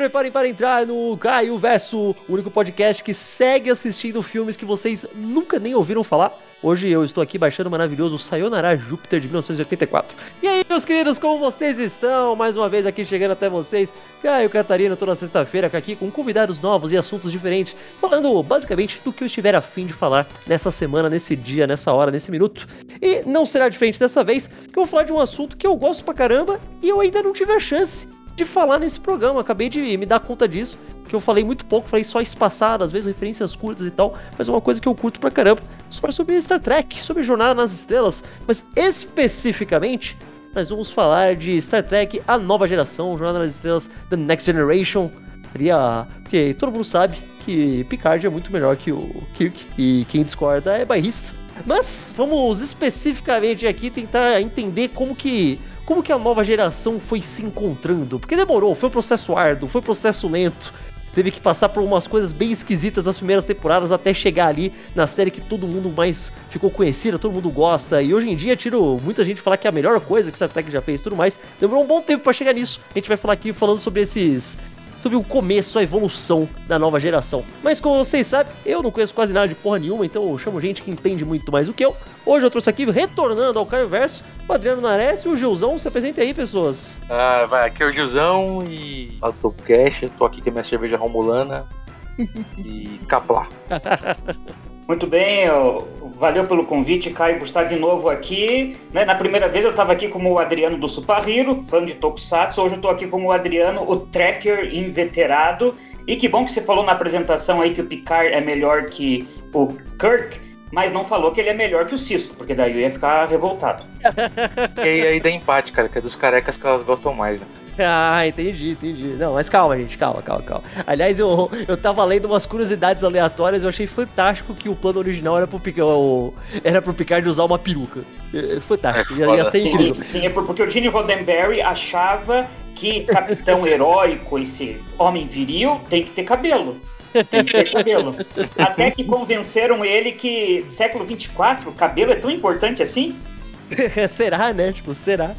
preparem para entrar no Caio Verso, o único podcast que segue assistindo filmes que vocês nunca nem ouviram falar. Hoje eu estou aqui baixando o maravilhoso Sayonara Júpiter de 1984. E aí, meus queridos, como vocês estão? Mais uma vez aqui chegando até vocês, Caio Catarina, toda sexta-feira aqui com convidados novos e assuntos diferentes, falando basicamente do que eu estiver afim de falar nessa semana, nesse dia, nessa hora, nesse minuto. E não será diferente dessa vez, porque eu vou falar de um assunto que eu gosto pra caramba e eu ainda não tive a chance de falar nesse programa. Acabei de me dar conta disso que eu falei muito pouco, falei só espaçado, às vezes referências curtas e tal, mas é uma coisa que eu curto pra caramba. Falar sobre Star Trek, sobre Jornada nas Estrelas, mas especificamente nós vamos falar de Star Trek A Nova Geração, Jornada nas Estrelas The Next Generation. Porque todo mundo sabe que Picard é muito melhor que o Kirk, e quem discorda é bairrista. Mas vamos especificamente aqui tentar entender como que como que a nova geração foi se encontrando, porque demorou, foi um processo árduo, foi um processo lento teve que passar por umas coisas bem esquisitas nas primeiras temporadas até chegar ali na série que todo mundo mais ficou conhecida, todo mundo gosta. E hoje em dia, tiro muita gente falar que é a melhor coisa que Star Trek já fez e tudo mais. Demorou um bom tempo para chegar nisso. A gente vai falar aqui falando sobre esses sobre o começo, a evolução da nova geração. Mas como vocês sabem, eu não conheço quase nada de porra nenhuma, então eu chamo gente que entende muito mais do que eu. Hoje eu trouxe aqui, retornando ao Caio Verso, o Adriano Nares e o Gilzão. Se apresentem aí, pessoas. Ah, vai, aqui é o Gilzão e eu tô cash, tô aqui com a minha cerveja romulana e caplá. Muito bem, valeu pelo convite, Caio, por estar de novo aqui. Né? Na primeira vez eu estava aqui como o Adriano do Supahiro, fã de Tokusatsu. Hoje eu estou aqui como o Adriano, o tracker inveterado. E que bom que você falou na apresentação aí que o Picard é melhor que o Kirk, mas não falou que ele é melhor que o Cisco, porque daí eu ia ficar revoltado. e aí, dá empate, cara, que é dos carecas que elas gostam mais, né? Ah, entendi, entendi. Não, mas calma, gente, calma, calma, calma. Aliás, eu, eu tava lendo umas curiosidades aleatórias, eu achei fantástico que o plano original era pro, Picard, era pro Picard usar uma peruca. É, é fantástico, ia, ia ser incrível. Sim, sim, é porque o Gene Roddenberry achava que capitão heróico, esse homem viril, tem que ter cabelo. Tem que ter cabelo. Até que convenceram ele que século 24, cabelo é tão importante assim? será, né? Tipo, será?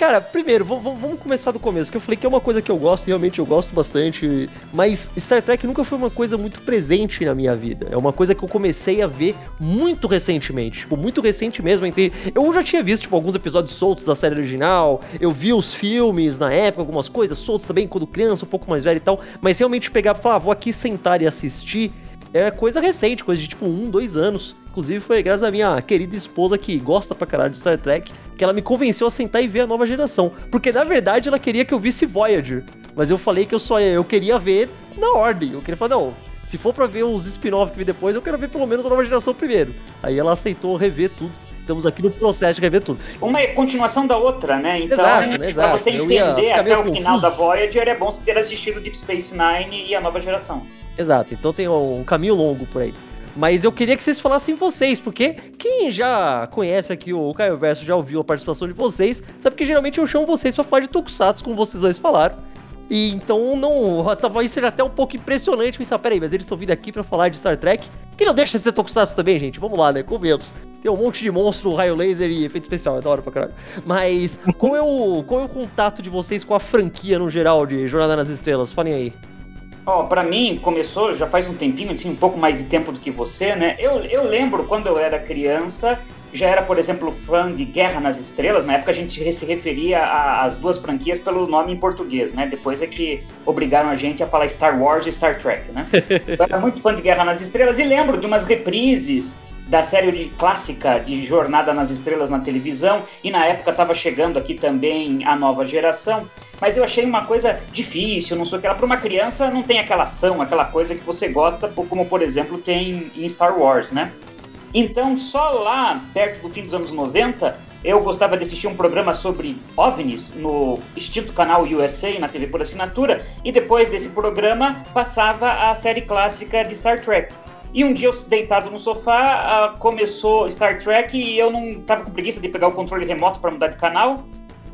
Cara, primeiro, vamos começar do começo, que eu falei que é uma coisa que eu gosto, realmente eu gosto bastante, mas Star Trek nunca foi uma coisa muito presente na minha vida. É uma coisa que eu comecei a ver muito recentemente, tipo, muito recente mesmo. Entre... Eu já tinha visto, tipo, alguns episódios soltos da série original, eu vi os filmes na época, algumas coisas soltas também, quando criança, um pouco mais velho e tal, mas realmente pegar pra falar, ah, vou aqui sentar e assistir é coisa recente, coisa de tipo um, dois anos. Inclusive foi graças à minha querida esposa que gosta pra caralho de Star Trek que ela me convenceu a sentar e ver a nova geração. Porque na verdade ela queria que eu visse Voyager. Mas eu falei que eu só eu queria ver na ordem. Eu queria falar, não, se for pra ver os spin-off que vi depois, eu quero ver pelo menos a nova geração primeiro. Aí ela aceitou rever tudo. Estamos aqui no processo de rever tudo. Uma é continuação da outra, né? Então, exato, exato. pra você entender até o confuso. final da Voyager, é bom você ter assistido Deep Space Nine e a nova geração. Exato, então tem um caminho longo por aí. Mas eu queria que vocês falassem vocês, porque quem já conhece aqui o Caio Verso, já ouviu a participação de vocês, sabe que geralmente eu chamo vocês para falar de Tokusatsu, como vocês dois falaram. E então não. Talvez seja até um pouco impressionante pensar, peraí, mas eles estão vindo aqui para falar de Star Trek. Que não deixa de ser Tokusatsu também, gente. Vamos lá, né? Convenhamos. Tem um monte de monstro, raio laser e efeito especial. É da hora pra caralho. Mas qual é, o, qual é o contato de vocês com a franquia no geral de Jornada nas Estrelas? Falem aí. Ó, oh, pra mim, começou já faz um tempinho, assim, um pouco mais de tempo do que você, né? Eu, eu lembro quando eu era criança, já era, por exemplo, fã de Guerra nas Estrelas. Na época a gente se referia às duas franquias pelo nome em português, né? Depois é que obrigaram a gente a falar Star Wars e Star Trek, né? Eu era muito fã de Guerra nas Estrelas e lembro de umas reprises da série clássica de Jornada nas Estrelas na televisão e na época estava chegando aqui também a nova geração mas eu achei uma coisa difícil, não sei o que. Para uma criança não tem aquela ação, aquela coisa que você gosta, como por exemplo tem em Star Wars, né? Então, só lá, perto do fim dos anos 90, eu gostava de assistir um programa sobre OVNIs no extinto canal USA, na TV por assinatura, e depois desse programa passava a série clássica de Star Trek. E um dia eu deitado no sofá, começou Star Trek e eu não tava com preguiça de pegar o controle remoto para mudar de canal.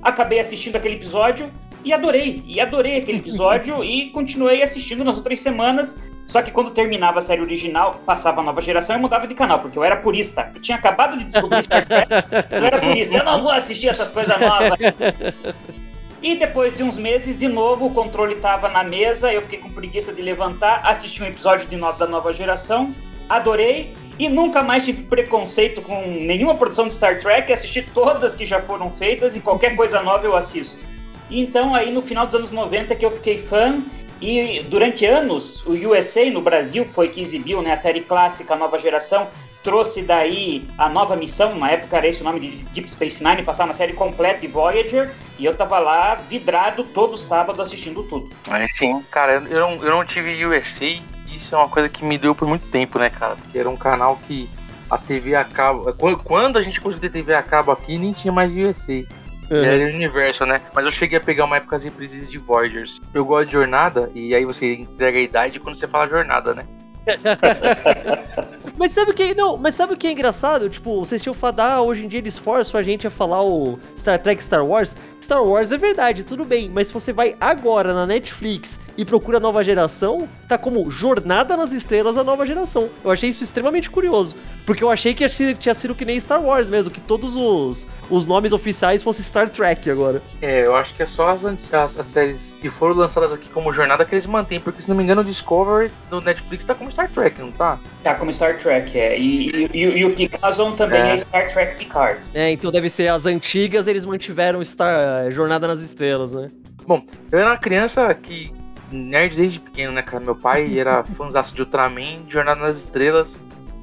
Acabei assistindo aquele episódio e adorei, e adorei aquele episódio e continuei assistindo nas outras semanas Só que quando terminava a série original, passava a nova geração e mudava de canal, porque eu era purista. Eu tinha acabado de descobrir Star Trek, eu era purista. Eu não vou assistir essas coisas novas. E depois de uns meses, de novo, o controle estava na mesa, eu fiquei com preguiça de levantar, assisti um episódio de novo da nova geração, adorei e nunca mais tive preconceito com nenhuma produção de Star Trek, assisti todas que já foram feitas e qualquer coisa nova eu assisto. Então aí no final dos anos 90 que eu fiquei fã e durante anos o USA no Brasil foi que exibiu né, a série clássica a Nova Geração, trouxe daí a nova missão, na época era esse o nome de Deep Space Nine, passava uma série completa e Voyager, e eu tava lá vidrado todo sábado assistindo tudo. Mas sim, cara, eu não, eu não tive USA, isso é uma coisa que me deu por muito tempo, né, cara? Porque era um canal que a TV a cabo. Quando a gente conseguiu ter TV a cabo aqui, nem tinha mais USA. Uhum. Era o universo, né? Mas eu cheguei a pegar uma época as reprises de Voyagers. Eu gosto de jornada, e aí você entrega a idade quando você fala jornada, né? mas sabe o que. Não, mas sabe o que é engraçado? Tipo, vocês tinham falado, ah, hoje em dia eles forçam a gente a falar o Star Trek Star Wars. Star Wars é verdade, tudo bem, mas se você vai agora na Netflix e procura a nova geração, tá como Jornada nas Estrelas a nova geração. Eu achei isso extremamente curioso. Porque eu achei que tinha sido que nem Star Wars mesmo, que todos os, os nomes oficiais fossem Star Trek agora. É, eu acho que é só as, as, as séries que foram lançadas aqui como jornada que eles mantêm, porque se não me engano o Discovery do Netflix tá como Star Trek, não tá? Tá como Star Trek, é. E, e, e, e o Picazon também é. é. Star Trek Picard. É, então deve ser as antigas, eles mantiveram Star Jornada nas Estrelas, né? Bom, eu era uma criança que nerd desde pequeno, né, cara? Meu pai era fãzaço de Ultraman, de Jornada nas Estrelas.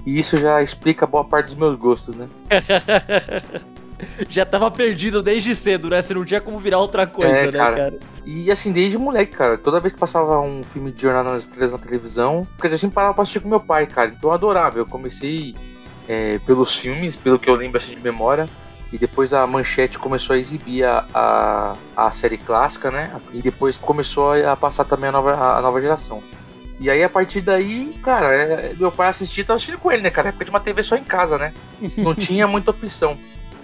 E isso já explica boa parte dos meus gostos, né? já tava perdido desde cedo, né? Você não tinha como virar outra coisa, é, né, cara? cara? E assim, desde moleque, cara, toda vez que passava um filme de Jornada nas Estrelas na televisão, dizer, eu sempre parava pra assistir com meu pai, cara. Então eu adorava. Eu comecei é, pelos filmes, pelo que eu lembro assim de memória. E depois a Manchete começou a exibir a, a, a série clássica, né? E depois começou a passar também a nova, a nova geração. E aí, a partir daí, cara, é, meu pai assistia, tava assistindo com ele, né, cara? Época de uma TV só em casa, né? Não tinha muita opção.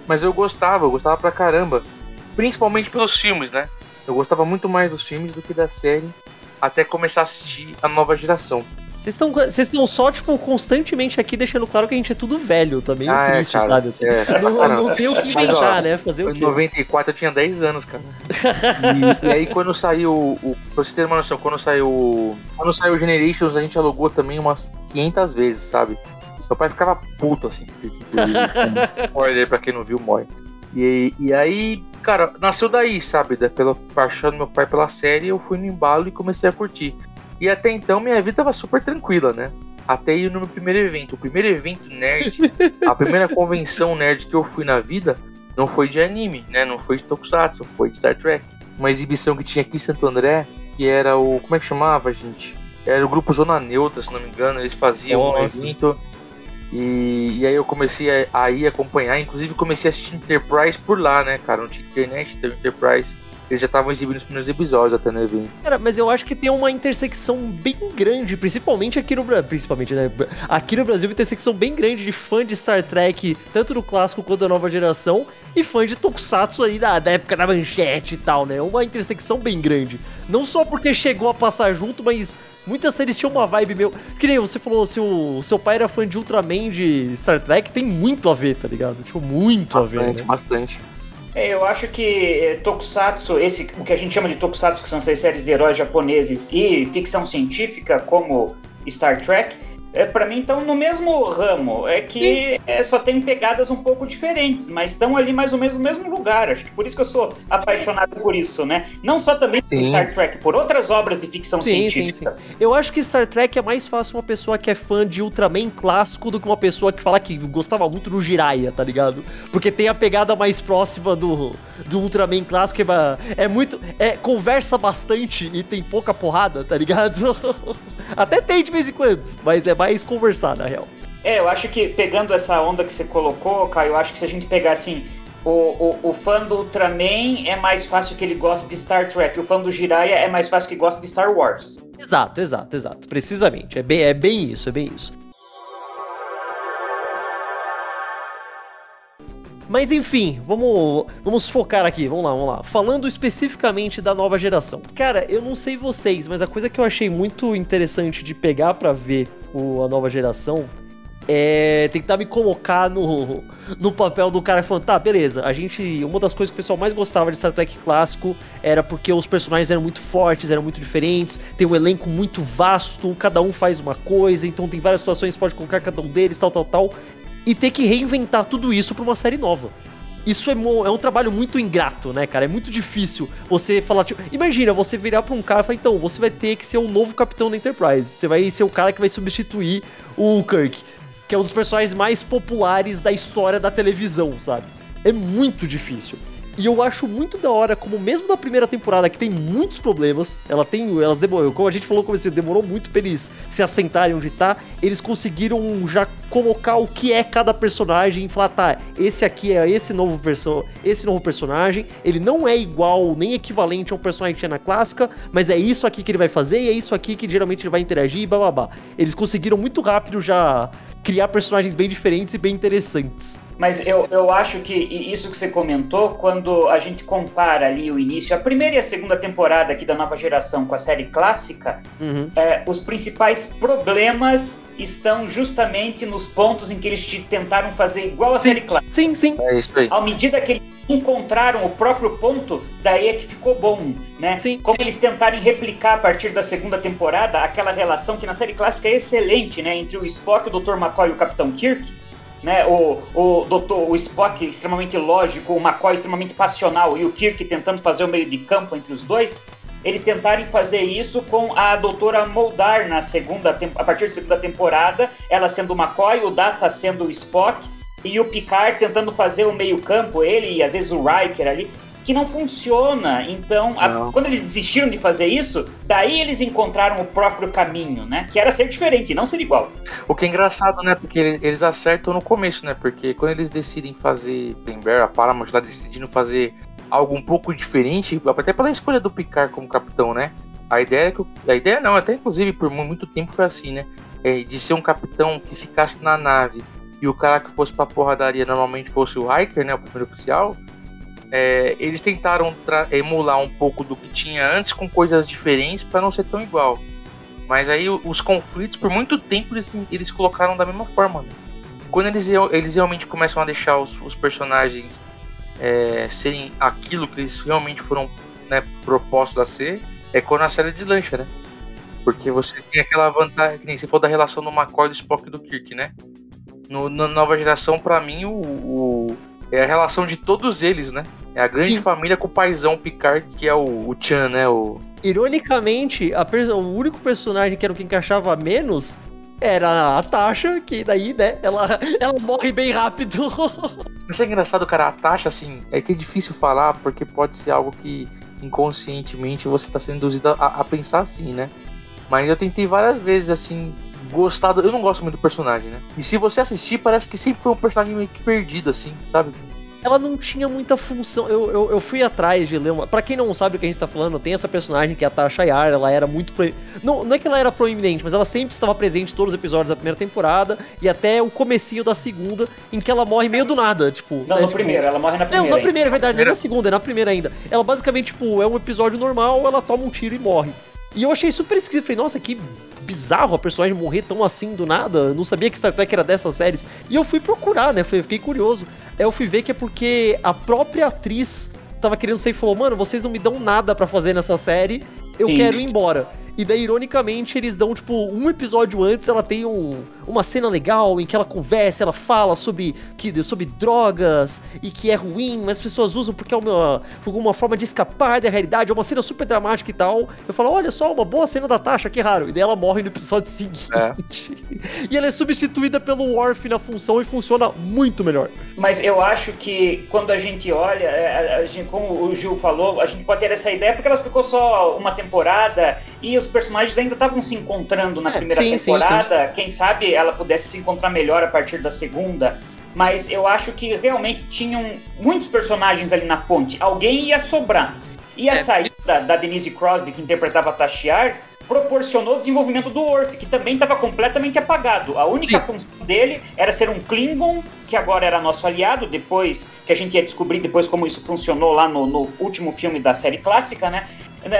Mas eu gostava, eu gostava pra caramba. Principalmente pelos filmes, né? Eu gostava muito mais dos filmes do que da série. Até começar a assistir a nova geração. Vocês estão vocês estão só, tipo, constantemente aqui deixando claro que a gente é tudo velho, tá meio ah, é, triste, cara, sabe? Assim. É, não, não, tem o que inventar, Mas, ó, né? Fazer o quê? Em 94 eu tinha 10 anos, cara. e, e, aí quando saiu o. Pra você ter uma noção, quando saiu. Quando saiu o Generations, a gente alugou também umas 500 vezes, sabe? Meu pai ficava puto, assim. Spoiler pra quem não viu, morre. E, e aí, cara, nasceu daí, sabe? Da, pela paixão do meu pai pela série, eu fui no embalo e comecei a curtir. E até então minha vida tava super tranquila, né? Até ir no meu primeiro evento. O primeiro evento nerd, a primeira convenção nerd que eu fui na vida, não foi de anime, né? Não foi de Tokusatsu, foi de Star Trek. Uma exibição que tinha aqui em Santo André, que era o. Como é que chamava, gente? Era o grupo Zona Neutra, se não me engano. Eles faziam Nossa. um evento e, e aí eu comecei a, a ir acompanhar, inclusive comecei a assistir Enterprise por lá, né, cara? Não tinha internet, teve Enterprise. Eles já estavam exibindo os primeiros episódios até no evento. Cara, mas eu acho que tem uma intersecção bem grande, principalmente aqui no Brasil. Principalmente, né? Aqui no Brasil, uma intersecção bem grande de fã de Star Trek, tanto do clássico quanto da nova geração, e fã de Tokusatsu aí da, da época da manchete e tal, né? Uma intersecção bem grande. Não só porque chegou a passar junto, mas muitas séries tinham uma vibe meu. Que nem você falou, se o seu pai era fã de Ultraman de Star Trek, tem muito a ver, tá ligado? Tipo, muito bastante, a ver. Né? Bastante. É, eu acho que é, Tokusatsu, esse, o que a gente chama de Tokusatsu, que são essas séries de heróis japoneses e ficção científica, como Star Trek, é, para mim estão no mesmo ramo. É que é, só tem pegadas um pouco diferentes, mas estão ali mais ou menos no mesmo lugar. Acho que por isso que eu sou apaixonado por isso, né? Não só também por Star Trek, por outras obras de ficção sim, científica. Sim, sim. Eu acho que Star Trek é mais fácil uma pessoa que é fã de Ultraman clássico do que uma pessoa que fala que gostava muito do Jiraiya, tá ligado? Porque tem a pegada mais próxima do, do Ultraman clássico, que é, é muito. É, conversa bastante e tem pouca porrada, tá ligado? Até tem de vez em quando, mas é mais conversar, na real. É, eu acho que pegando essa onda que você colocou, Caio, eu acho que se a gente pegar assim, o, o, o, fã do Ultraman é mais fácil que ele goste de Star Trek, o fã do Jiraiya é mais fácil que goste de Star Wars. Exato, exato, exato. Precisamente. É bem, é bem isso, é bem isso. Mas enfim, vamos, vamos focar aqui, vamos lá, vamos lá. Falando especificamente da nova geração. Cara, eu não sei vocês, mas a coisa que eu achei muito interessante de pegar para ver o, a nova geração é tentar me colocar no, no papel do cara falando, tá, beleza, a gente. Uma das coisas que o pessoal mais gostava de Star Trek clássico era porque os personagens eram muito fortes, eram muito diferentes, tem um elenco muito vasto, cada um faz uma coisa, então tem várias situações, pode colocar cada um deles, tal, tal, tal. E ter que reinventar tudo isso pra uma série nova. Isso é, é, um trabalho muito ingrato, né, cara? É muito difícil você falar, tipo, imagina você virar pra um cara e falar, então, você vai ter que ser o novo capitão da Enterprise. Você vai ser o cara que vai substituir o Kirk que é um dos personagens mais populares da história da televisão, sabe? É muito difícil. E eu acho muito da hora como mesmo na primeira temporada que tem muitos problemas, ela tem, elas demorou, como a gente falou como assim, demorou muito pra eles se assentarem onde tá, eles conseguiram já colocar o que é cada personagem e falar, tá, esse aqui é esse novo versão, esse novo personagem, ele não é igual nem equivalente a um personagem que tinha na clássica, mas é isso aqui que ele vai fazer e é isso aqui que geralmente ele vai interagir e blá. Eles conseguiram muito rápido já criar personagens bem diferentes e bem interessantes. Mas eu, eu acho que isso que você comentou, quando a gente compara ali o início, a primeira e a segunda temporada aqui da nova geração com a série clássica, uhum. é, os principais problemas estão justamente nos pontos em que eles tentaram fazer igual a sim, série clássica. Sim, sim. É isso aí. À medida que eles encontraram o próprio ponto, daí é que ficou bom, né? Sim. Como eles tentarem replicar a partir da segunda temporada aquela relação que na série clássica é excelente, né? Entre o Spock, o Dr. McCoy e o Capitão Kirk, né? O, o, doutor, o Spock extremamente lógico, o McCoy extremamente passional e o Kirk tentando fazer o meio de campo entre os dois. Eles tentarem fazer isso com a doutora Moldar na segunda a partir da segunda temporada, ela sendo o McCoy, o Data sendo o Spock e o Picard tentando fazer o meio-campo, ele e às vezes o Riker ali, que não funciona. Então, a, quando eles desistiram de fazer isso, daí eles encontraram o próprio caminho, né? Que era ser diferente, não ser igual. O que é engraçado, né? Porque eles acertam no começo, né? Porque quando eles decidem fazer Bember, a Paramount lá decidindo fazer algo um pouco diferente, até pela escolha do Picard como capitão, né? A ideia é que a ideia não, até inclusive por muito tempo foi assim, né? É, de ser um capitão que ficasse na nave e o cara que fosse pra porradaria normalmente fosse o Hiker, né, o primeiro oficial, é, eles tentaram emular um pouco do que tinha antes com coisas diferentes para não ser tão igual. Mas aí os conflitos, por muito tempo, eles, eles colocaram da mesma forma. Né? Quando eles, eles realmente começam a deixar os, os personagens é, serem aquilo que eles realmente foram né, propostos a ser, é quando a série deslancha, né? Porque você tem aquela vantagem, que nem se for da relação do McCoy, do Spock e do Kirk, né? No, na nova geração, para mim, o, o, é a relação de todos eles, né? É a grande Sim. família com o paizão Picard, que é o, o Chan, né? O... Ironicamente, a, o único personagem que era o que encaixava menos era a Tasha, que daí, né, ela, ela morre bem rápido. Isso é engraçado, cara. A Tasha, assim, é que é difícil falar, porque pode ser algo que inconscientemente você tá sendo induzido a, a pensar assim, né? Mas eu tentei várias vezes, assim, gostado. Eu não gosto muito do personagem, né? E se você assistir, parece que sempre foi um personagem meio que perdido, assim, sabe? Ela não tinha muita função. Eu, eu, eu fui atrás de ler uma. Pra quem não sabe o que a gente tá falando, tem essa personagem que é a Tasha Yar. Ela era muito. Pro... Não, não é que ela era proeminente, mas ela sempre estava presente em todos os episódios da primeira temporada e até o comecinho da segunda, em que ela morre meio do nada. Tipo. Não, né, na tipo... primeira, ela morre na primeira. Não, na primeira, é verdade, não é na segunda, é na primeira ainda. Ela basicamente, tipo, é um episódio normal, ela toma um tiro e morre. E eu achei super esquisito. Falei, nossa, que bizarro a personagem morrer tão assim do nada. Eu não sabia que Star Trek era dessas séries. E eu fui procurar, né? Fiquei curioso. Aí eu fui ver que é porque a própria atriz tava querendo sair e falou: Mano, vocês não me dão nada para fazer nessa série. Eu Sim. quero ir embora. E daí, ironicamente, eles dão, tipo, um episódio antes, ela tem um, uma cena legal em que ela conversa, ela fala sobre, que, sobre drogas e que é ruim, mas as pessoas usam porque é uma, uma forma de escapar da realidade, é uma cena super dramática e tal. Eu falo, olha só, uma boa cena da Tasha, que raro. E daí ela morre no episódio seguinte. É. e ela é substituída pelo Worf na função e funciona muito melhor. Mas eu acho que quando a gente olha, é, a gente, como o Gil falou, a gente pode ter essa ideia porque ela ficou só uma temporada e os personagens ainda estavam se encontrando na é, primeira sim, temporada. Sim, sim. Quem sabe ela pudesse se encontrar melhor a partir da segunda. Mas eu acho que realmente tinham muitos personagens ali na ponte. Alguém ia sobrar. Ia é. sair da, Denise Crosby, que interpretava a Tashiar, proporcionou o desenvolvimento do Worf, que também estava completamente apagado. A única Sim. função dele era ser um Klingon, que agora era nosso aliado, depois que a gente ia descobrir depois como isso funcionou lá no, no último filme da série clássica, né?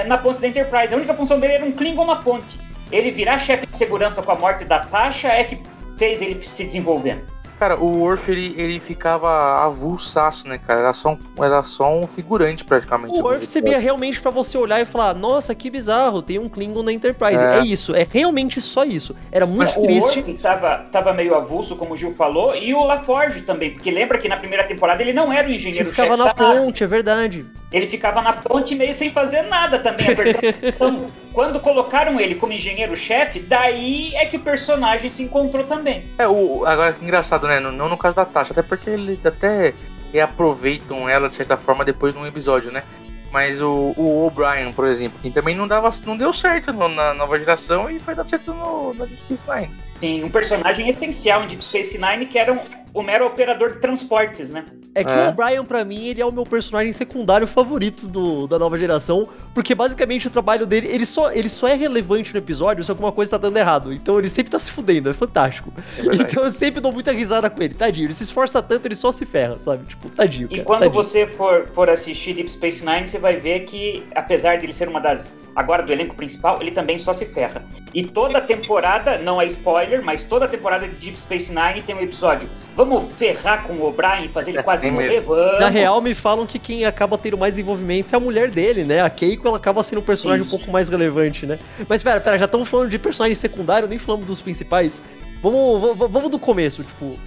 Na ponte da Enterprise. A única função dele era um Klingon na ponte. Ele virar chefe de segurança com a morte da Tasha é que fez ele se desenvolvendo. Cara, o Worf, ele, ele ficava avulsaço, né, cara? Era só um, era só um figurante, praticamente. O Worf seria realmente para você olhar e falar, nossa, que bizarro, tem um Klingon na Enterprise. É, é isso, é realmente só isso. Era muito Mas triste. O Worf estava, estava meio avulso, como o Gil falou, e o LaForge também, porque lembra que na primeira temporada ele não era o engenheiro-chefe. Ele ficava na ponte, é verdade. Ele ficava na ponte meio sem fazer nada também. então, quando colocaram ele como engenheiro-chefe, daí é que o personagem se encontrou também. É, o, agora engraçado, né? Não no caso da Tasha, até porque eles até reaproveitam ela de certa forma depois num episódio, né? Mas o, o O'Brien, por exemplo, que também não, dava, não deu certo no, na nova geração e foi dar certo no, na Deep Space Nine. Sim, um personagem essencial em Deep Space Nine que era um, o mero operador de transportes, né? É que é. o Brian, para mim, ele é o meu personagem secundário favorito do, da nova geração, porque basicamente o trabalho dele, ele só, ele só é relevante no episódio se alguma coisa tá dando errado. Então ele sempre tá se fudendo, é fantástico. É então eu sempre dou muita risada com ele, tadinho. Ele se esforça tanto, ele só se ferra, sabe? Tipo, tadinho. Cara, e quando tadinho. você for, for assistir Deep Space Nine, você vai ver que, apesar de ele ser uma das agora do elenco principal, ele também só se ferra. E toda temporada, não é spoiler, mas toda temporada de Deep Space Nine tem um episódio. Vamos ferrar com o O'Brien, fazer ele é, quase morrer? Vamos. Na real, me falam que quem acaba tendo mais envolvimento é a mulher dele, né? A Keiko, ela acaba sendo um personagem Isso. um pouco mais relevante, né? Mas pera, pera, já estamos falando de personagem secundário, nem falamos dos principais. Vamos, vamos do começo, tipo,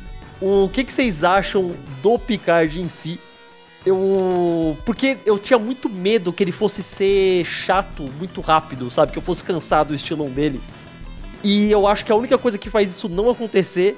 o que, que vocês acham do Picard em si? Eu. Porque eu tinha muito medo que ele fosse ser chato muito rápido, sabe? Que eu fosse cansado do estilão dele. E eu acho que a única coisa que faz isso não acontecer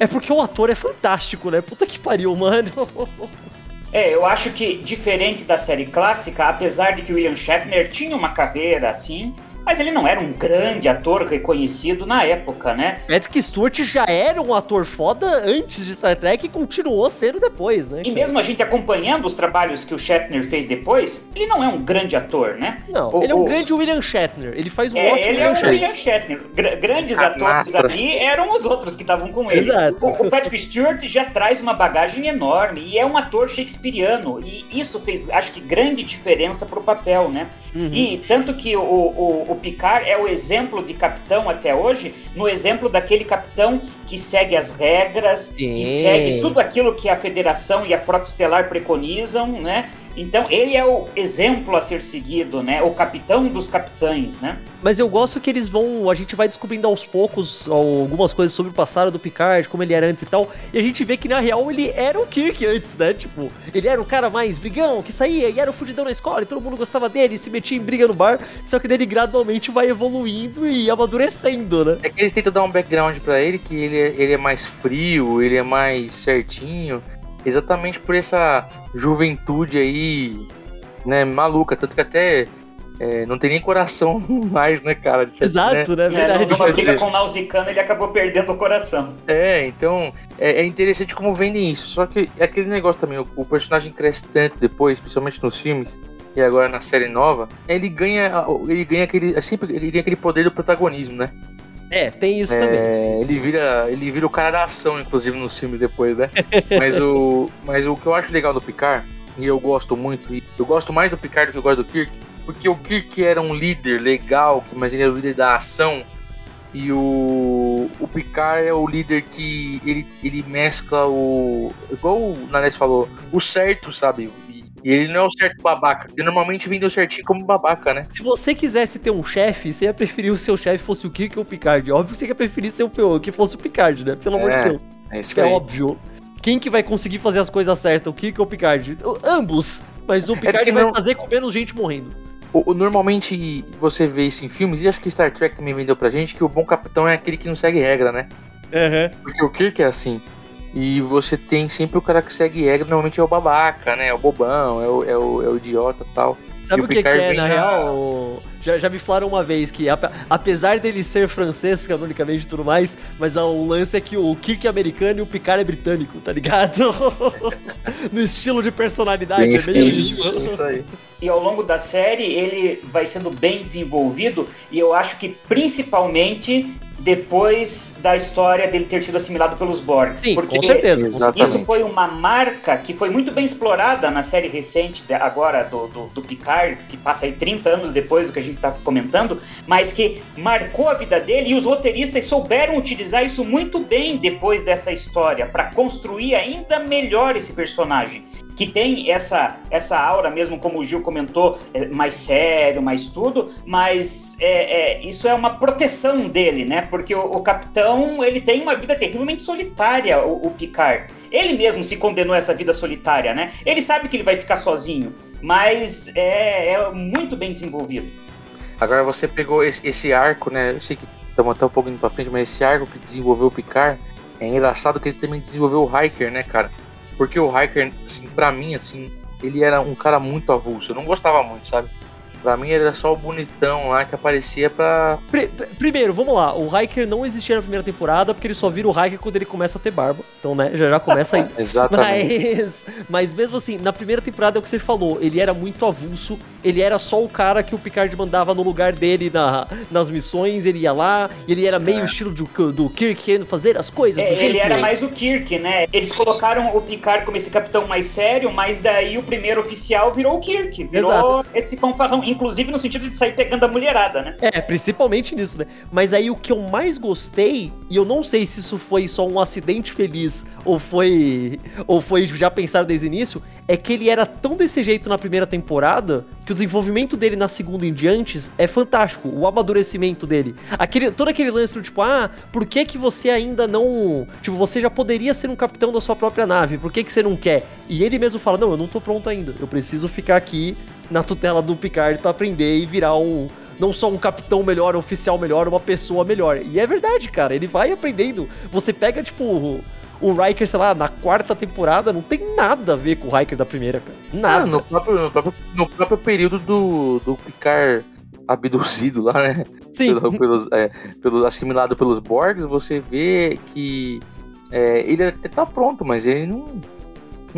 é porque o ator é fantástico, né? Puta que pariu, mano. É, eu acho que diferente da série clássica, apesar de que William Shatner tinha uma carreira assim, mas ele não era um grande ator reconhecido na época, né? Patrick Stewart já era um ator foda antes de Star Trek e continuou sendo depois, né? E mesmo a gente acompanhando os trabalhos que o Shatner fez depois, ele não é um grande ator, né? Não, o, ele é um o... grande William Shatner. Ele faz um é, ótimo ele William é um Shatner. William Shatner. Gr grandes atores ali eram os outros que estavam com ele. Exato. O, o Patrick Stewart já traz uma bagagem enorme e é um ator shakespeariano. E isso fez, acho que, grande diferença pro papel, né? Uhum. E tanto que o, o, o Picard é o exemplo de capitão até hoje, no exemplo daquele capitão que segue as regras, Sim. que segue tudo aquilo que a Federação e a Frota Estelar preconizam, né? Então ele é o exemplo a ser seguido, né? O capitão dos capitães, né? Mas eu gosto que eles vão. A gente vai descobrindo aos poucos algumas coisas sobre o passado do Picard, como ele era antes e tal. E a gente vê que na real ele era o Kirk antes, né? Tipo, ele era o cara mais brigão que saía e era o fudidão na escola e todo mundo gostava dele e se metia em briga no bar. Só que dele gradualmente vai evoluindo e amadurecendo, né? É que eles tentam dar um background para ele que ele é, ele é mais frio, ele é mais certinho. Exatamente por essa juventude aí, né, maluca. Tanto que até é, não tem nem coração mais, né, cara? Exato, né? né? Verdade. É, numa briga com o Nausicano, ele acabou perdendo o coração. É, então é, é, interessante como vendem isso. Só que é aquele negócio também, o, o, personagem cresce tanto depois, principalmente nos filmes, e agora na série nova, ele ganha. Ele ganha aquele. Sempre ele ganha aquele poder do protagonismo, né? É, tem isso é, também. Ele vira, ele vira o cara da ação, inclusive, nos filmes depois, né? mas, o, mas o que eu acho legal do Picard, e eu gosto muito, e eu gosto mais do Picard do que eu gosto do Kirk, porque o Kirk era um líder legal, mas ele era o líder da ação, e o, o Picard é o líder que ele, ele mescla o. Igual o Nanete falou, o certo, sabe? E ele não é o certo babaca, porque normalmente vendeu certinho como babaca, né? Se você quisesse ter um chefe, você ia preferir o seu chefe fosse o Kirk ou o Picard. Óbvio que você ia preferir ser o que fosse o Picard, né? Pelo é, amor de é, Deus. É, isso é óbvio. Quem que vai conseguir fazer as coisas certas, o Kirk ou o Picard? Ambos. Mas o é Picard é vai não... fazer com menos gente morrendo. O, o, normalmente você vê isso em filmes, e acho que Star Trek também vendeu pra gente, que o bom capitão é aquele que não segue regra, né? Uhum. Porque o Kirk é assim. E você tem sempre o cara que segue regra, normalmente é o babaca, né? É o bobão, é o, é o, é o idiota e tal. Sabe o que, que, é, na real? Já, já me falaram uma vez que, apesar dele ser francês, canonicamente e tudo mais, mas o lance é que o Kirk é americano e o Picard é britânico, tá ligado? no estilo de personalidade, é meio isso. isso aí e ao longo da série ele vai sendo bem desenvolvido e eu acho que principalmente depois da história dele ter sido assimilado pelos Borgs. Sim, porque com certeza. Exatamente. Isso foi uma marca que foi muito bem explorada na série recente agora do, do, do Picard, que passa aí 30 anos depois do que a gente está comentando, mas que marcou a vida dele e os roteiristas souberam utilizar isso muito bem depois dessa história para construir ainda melhor esse personagem que tem essa, essa aura mesmo, como o Gil comentou, é mais sério, mais tudo, mas é, é, isso é uma proteção dele, né? Porque o, o, capitão, ele tem uma vida terrivelmente solitária, o, o Picard. Ele mesmo se condenou a essa vida solitária, né? Ele sabe que ele vai ficar sozinho, mas é, é muito bem desenvolvido. Agora você pegou esse, esse arco, né? Eu sei que estamos até um pouco indo pra frente, mas esse arco que desenvolveu o Picard, é engraçado que ele também desenvolveu o Hiker, né, cara? Porque o Hiker, assim, pra mim, assim, ele era um cara muito avulso. Eu não gostava muito, sabe? Pra mim ele era só o bonitão lá que aparecia pra. primeiro, vamos lá. O Hiker não existia na primeira temporada porque ele só vira o Hiker quando ele começa a ter barba. Então, né, já, já começa aí. Exatamente. Mas, mas mesmo assim, na primeira temporada é o que você falou. Ele era muito avulso. Ele era só o cara que o Picard mandava no lugar dele na, nas missões. Ele ia lá. Ele era meio é. estilo do, do Kirk querendo fazer as coisas é, do jeito Ele era mais o Kirk, né? Eles colocaram o Picard como esse capitão mais sério, mas daí o primeiro oficial virou o Kirk. Virou Exato. esse fanfarrão inclusive no sentido de sair pegando a mulherada, né? É, principalmente nisso, né? Mas aí o que eu mais gostei, e eu não sei se isso foi só um acidente feliz ou foi ou foi já pensado desde o início, é que ele era tão desse jeito na primeira temporada que o desenvolvimento dele na segunda em diante é fantástico, o amadurecimento dele. Aquele, todo aquele lance do tipo, ah, por que que você ainda não, tipo, você já poderia ser um capitão da sua própria nave, por que que você não quer? E ele mesmo fala, não, eu não tô pronto ainda, eu preciso ficar aqui na tutela do Picard para aprender e virar um não só um capitão melhor, um oficial melhor, uma pessoa melhor. E é verdade, cara, ele vai aprendendo. Você pega tipo o, o Riker, sei lá, na quarta temporada não tem nada a ver com o Riker da primeira, cara. Nada. Ah, no, próprio, no, próprio, no próprio período do, do Picard abduzido lá, né? Sim. Pelo, pelos, é, pelo, assimilado pelos Borgs, você vê que é, ele até tá pronto, mas ele não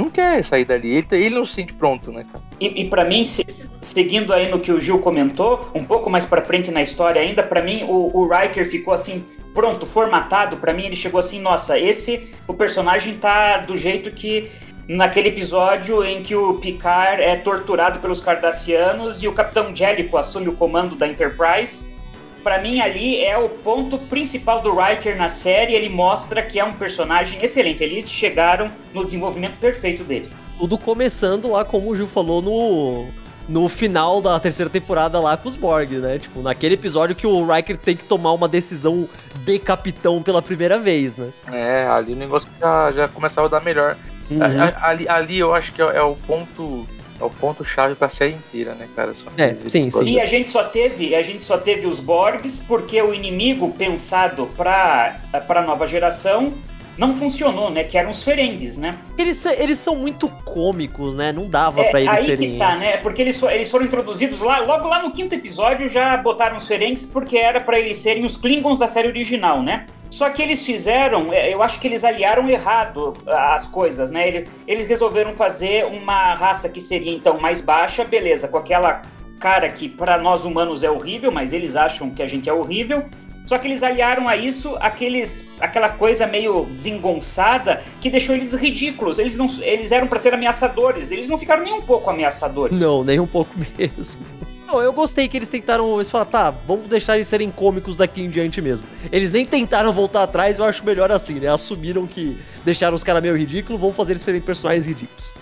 não quer sair dali. Ele, ele não se sente pronto, né, cara? E, e para mim, se, seguindo aí no que o Gil comentou, um pouco mais para frente na história ainda, para mim o, o Riker ficou assim pronto, formatado. Para mim ele chegou assim, nossa, esse o personagem tá do jeito que naquele episódio em que o Picard é torturado pelos Cardassianos e o Capitão Jellico assume o comando da Enterprise para mim ali é o ponto principal do Riker na série. Ele mostra que é um personagem excelente. Eles chegaram no desenvolvimento perfeito dele. Tudo começando lá, como o Gil falou, no, no final da terceira temporada lá com os Borg, né? Tipo, naquele episódio que o Riker tem que tomar uma decisão de capitão pela primeira vez, né? É, ali o negócio já, já começava a dar melhor. Uhum. Ali, ali eu acho que é, é o ponto é o ponto chave para a série inteira, né, cara? Só é, sim, sim. E a gente só teve, a gente só teve os Borgs porque o inimigo pensado para para nova geração não funcionou, né? Que eram os Ferengues, né? Eles, eles são muito cômicos, né? Não dava é, para eles aí serem. Que tá, né? Porque eles, eles foram introduzidos lá, logo lá no quinto episódio já botaram os Ferengues porque era para eles serem os Klingons da série original, né? Só que eles fizeram, é, eu acho que eles aliaram errado as coisas, né? Eles resolveram fazer uma raça que seria então mais baixa, beleza, com aquela cara que para nós humanos é horrível, mas eles acham que a gente é horrível. Só que eles aliaram a isso aqueles, aquela coisa meio desengonçada que deixou eles ridículos. Eles, não, eles eram para ser ameaçadores, eles não ficaram nem um pouco ameaçadores. Não, nem um pouco mesmo. Não, eu gostei que eles tentaram. Eles falaram, tá, vamos deixar eles serem cômicos daqui em diante mesmo. Eles nem tentaram voltar atrás, eu acho melhor assim, né? Assumiram que deixaram os caras meio ridículos, vamos fazer eles serem personagens ridículos.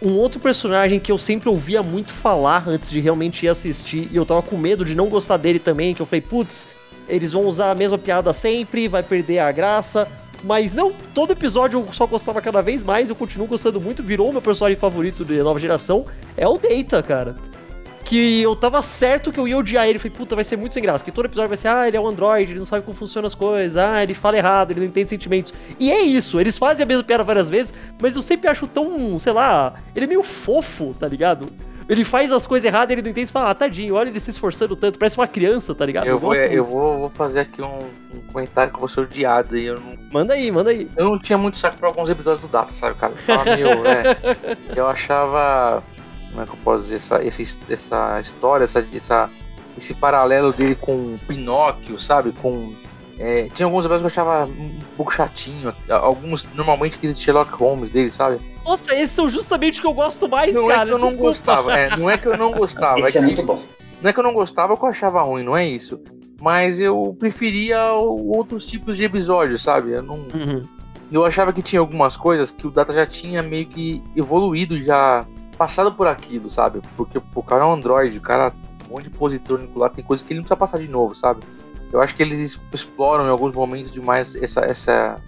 Um outro personagem que eu sempre ouvia muito falar antes de realmente ir assistir, e eu tava com medo de não gostar dele também, que eu falei, putz, eles vão usar a mesma piada sempre, vai perder a graça. Mas não, todo episódio eu só gostava cada vez mais, eu continuo gostando muito, virou meu personagem favorito de nova geração, é o Data, cara. que eu tava certo que eu ia odiar ele. Falei, puta, vai ser muito sem graça. Que todo episódio vai ser, ah, ele é um android, ele não sabe como funcionam as coisas, ah, ele fala errado, ele não entende sentimentos. E é isso, eles fazem a mesma piada várias vezes, mas eu sempre acho tão, sei lá, ele é meio fofo, tá ligado? Ele faz as coisas erradas, ele não entende e fala, ah, tadinho, olha ele se esforçando tanto, parece uma criança, tá ligado? Eu, vou, eu vou, vou, fazer aqui um, um comentário que eu vou ser odiado aí. Eu não... Manda aí, manda aí. Eu não tinha muito saco pra alguns episódios do Data, sabe, cara? Eu, meu, é, eu achava. Como é que eu posso dizer? Essa, essa, essa história, essa, essa, esse paralelo dele com Pinóquio, sabe? Com é, tinha alguns episódios que eu achava um pouco chatinho. Alguns, normalmente, que existia Sherlock Holmes dele, sabe? Nossa, esses são justamente o que eu gosto mais, não cara. É que eu não desculpa. gostava. É, não é que eu não gostava. Esse é, é muito bom. Não é que eu não gostava, que eu achava ruim, não é isso. Mas eu preferia outros tipos de episódios, sabe? Eu não. Uhum. Eu achava que tinha algumas coisas que o Data já tinha meio que evoluído, já passado por aquilo, sabe? Porque o cara é um Android, o cara um monte de positrônico lá, tem coisa que ele não precisa passar de novo, sabe? Eu acho que eles exploram em alguns momentos demais essa, essa,